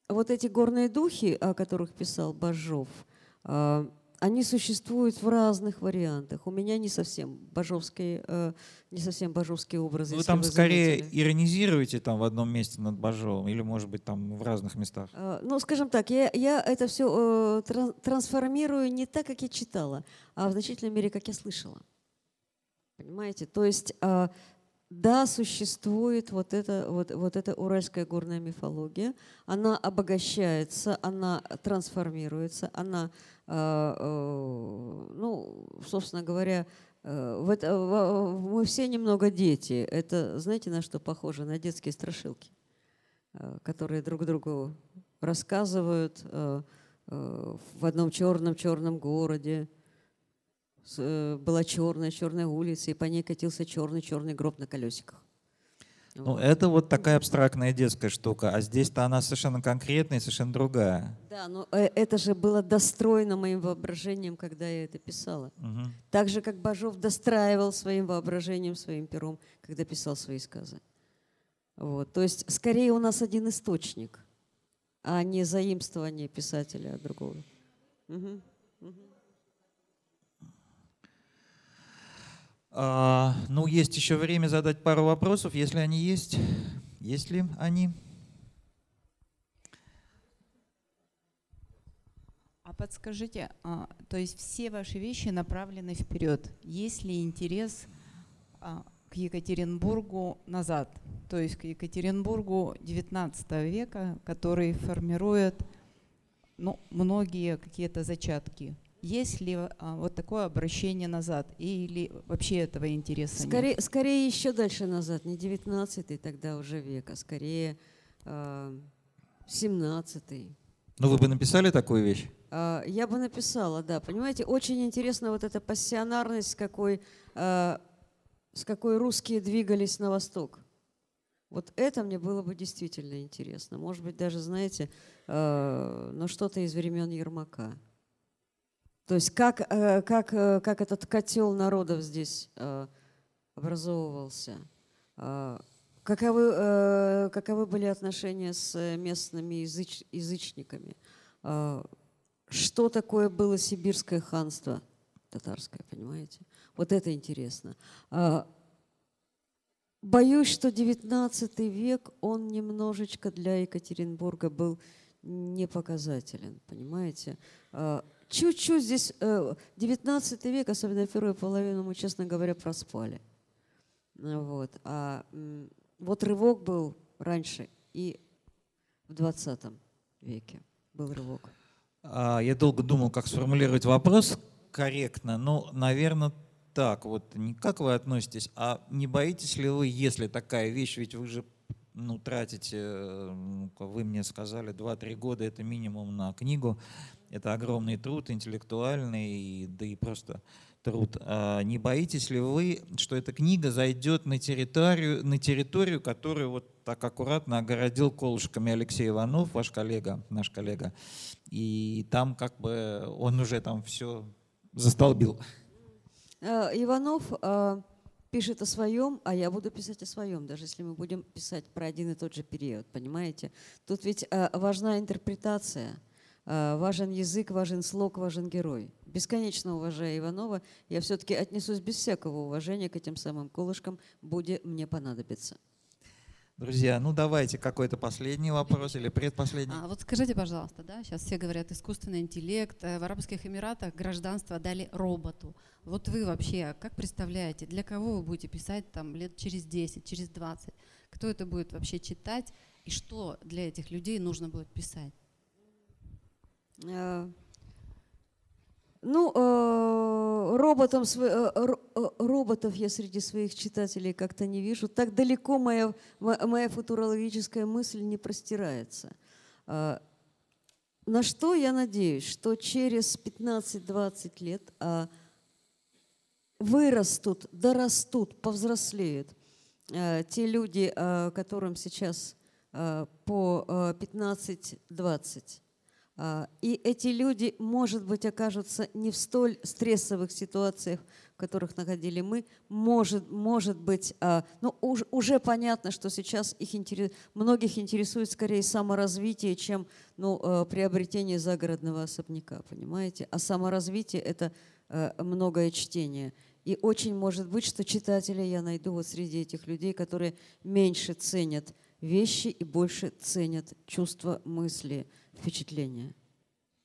вот эти горные духи, о которых писал Бажов, а, они существуют в разных вариантах. У меня не совсем бажовские, э, не совсем бажовские образы. Вы там вы скорее заметили. иронизируете там в одном месте над Бажовым, или, может быть, там в разных местах? А, Ну, скажем так, я, я это все трансформирую не так, как я читала, а в значительной мере, как я слышала. Понимаете? То есть, да, существует вот эта, вот, вот эта уральская горная мифология. Она обогащается, она трансформируется, она, а, э, ну, собственно говоря, э, в это- в- мы все немного дети. Это, знаете, на что похоже? На детские страшилки э, которые друг другу рассказывают, э, э, в одном черном-черном городе э, была черная черная улица, и по ней катился черный-черный гроб на колесиках. Ну, Вот. это вот такая абстрактная детская штука, а здесь-то она совершенно конкретная и совершенно другая. Да, но э, это же было достроено моим воображением, когда я это писала. Мгм. Так же, как Бажов достраивал своим воображением, своим пером, когда писал свои сказы. Вот. То есть, скорее, у нас один источник, а не заимствование писателя от другого. Мгм. Мгм. Ну, есть еще время задать пару вопросов, если они есть. Есть ли они? А подскажите, а, то есть все ваши вещи направлены вперед. Есть ли интерес а, к Екатеринбургу назад, то есть к Екатеринбургу XIX века, который формирует ну, многие какие-то зачатки? Есть ли а, вот такое обращение назад или вообще этого интереса нет? Скорее, скорее еще дальше назад, не 19 тогда уже век, а скорее э, 17 Ну, вы бы написали такую вещь? А, Я бы написала, да. Понимаете, очень интересна вот эта пассионарность, с какой, а, с какой русские двигались на восток. Вот это мне было бы действительно интересно. Может быть, даже, знаете, а, ну что-то из времен Ермака. То есть как, э, как, э, как этот котел народов здесь э, образовывался. А, Каковы, каковы были отношения с местными языч- язычниками? А, Что такое было сибирское ханство татарское, понимаете? Вот это интересно. А, Боюсь, что XIX век, он немножечко для Екатеринбурга был не показателен, понимаете? Чуть-чуть здесь, э, XIX век, особенно первую половину, мы, честно говоря, проспали. Вот. А вот рывок был раньше и в 20 веке был рывок. А, Я долго думал, как сформулировать вопрос корректно. Ну, наверное, так. Вот не как вы относитесь, а не боитесь ли вы, если такая вещь, ведь вы же ну, тратите, э, ну, вы мне сказали, 2-3 года это минимум на книгу. Это огромный труд, интеллектуальный, да и просто труд. А не боитесь ли вы, что эта книга зайдет на территорию, на территорию, которую вот так аккуратно огородил колышками Алексей Иванов, ваш коллега, наш коллега, и там как бы он уже там все застолбил. Э, Иванов э, пишет о своем, а я буду писать о своем, даже если мы будем писать про один и тот же период, понимаете? Тут ведь важна интерпретация, важен язык, важен слог, важен герой. Бесконечно уважая Иванова, я все-таки отнесусь без всякого уважения к этим самым колышкам, буде мне понадобится. Друзья, ну давайте какой-то последний вопрос или предпоследний. А вот скажите, пожалуйста, да, сейчас все говорят искусственный интеллект, э, в Арабских Эмиратах гражданство дали роботу. Вот вы вообще как представляете, для кого вы будете писать там лет через 10, через 20? Кто это будет вообще читать и что для этих людей нужно будет писать? Э, Ну, э, роботом, э, ро- роботов я среди своих читателей как-то не вижу. Так далеко моя, мо- моя футурологическая мысль не простирается. На что я надеюсь? Что через 15-20 лет а, вырастут, дорастут, повзрослеют те люди, которым сейчас по э, 15-20. А, И эти люди, может быть, окажутся не в столь стрессовых ситуациях, в которых находили мы. Может, может быть, а, ну, уж- уже понятно, что сейчас их интерес, многих интересует скорее саморазвитие, чем ну, э, приобретение загородного особняка, понимаете? А саморазвитие – это многое чтение. И очень может быть, что читателя я найду вот среди этих людей, которые меньше ценят вещи и больше ценят чувства, мысли, впечатления.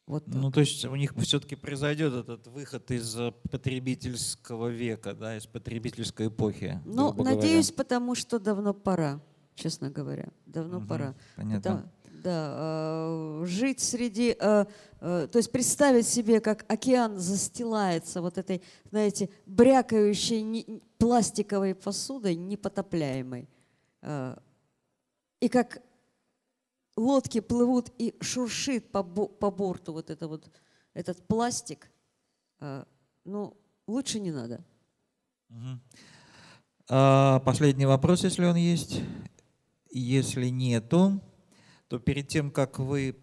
Вот так. Ну, то есть у них все-таки произойдет этот выход из э, потребительского века, да, из потребительской эпохи. Ну, грубо говоря. надеюсь, потому что давно пора, честно говоря. Давно Мгм, пора. понятно. Да, да, э, жить среди, э, э, то есть представить себе, как океан застилается вот этой, знаете, брякающей не- пластиковой посудой, непотопляемой. Э, и как лодки плывут и шуршит по, по борту вот это вот этот пластик, а, ну лучше не надо. Мгм. А, Последний вопрос, если он есть. Если нету, то перед тем, как вы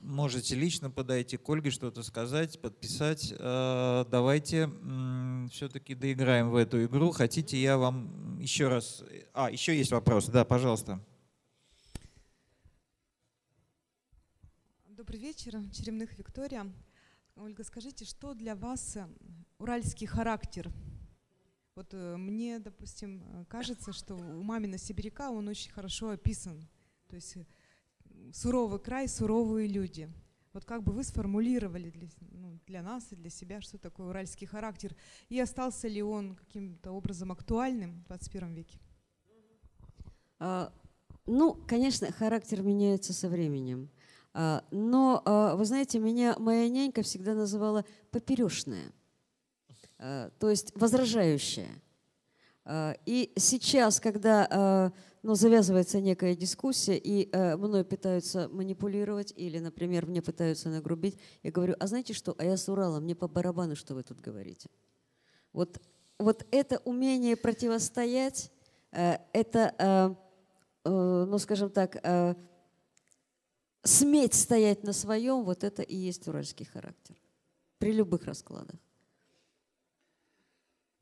можете лично подойти к Ольге, что-то сказать, подписать, э, давайте все-таки доиграем в эту игру. Хотите, я вам еще раз... А, еще есть вопрос. Да, пожалуйста. Добрый вечер, Черемных Виктория. Ольга, скажите, что для вас э, уральский характер? Вот э, мне, допустим, кажется, что у мамина сибиряка он очень хорошо описан. То есть э, суровый край, суровые люди. Вот как бы вы сформулировали для, ну, для нас и для себя, что такое уральский характер, и остался ли он каким-то образом актуальным в 21 веке? А, Ну, конечно, характер меняется со временем. А, Но, а, вы знаете, меня моя нянька всегда называла поперешная, а, то есть возражающая. И сейчас, когда ну, завязывается некая дискуссия, и мной пытаются манипулировать, или, например, мне пытаются нагрубить, я говорю, а знаете что, а я с Урала, мне по барабану, что вы тут говорите. Вот, вот это умение противостоять, это, э, ну, скажем так, сметь стоять на своем, вот это и есть уральский характер при любых раскладах.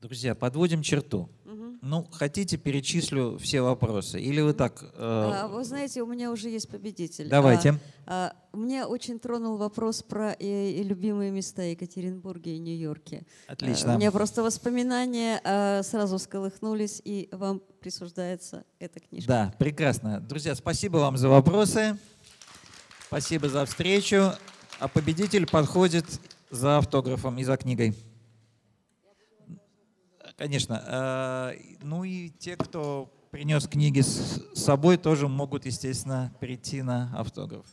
Друзья, подводим черту. Мгм. Ну, хотите, перечислю все вопросы? Или вы так... э, А, вы знаете, у меня уже есть победитель. Давайте. А, а, меня очень тронул вопрос про э, и любимые места Екатеринбурге и Нью-Йорке. Отлично. А, у меня просто воспоминания а, сразу всколыхнулись, и вам присуждается эта книжка. Да, прекрасно. Друзья, спасибо вам за вопросы. Спасибо за встречу. А победитель подходит за автографом и за книгой. Конечно. э, Ну и те, кто принес книги с собой, тоже могут, естественно, прийти на автограф.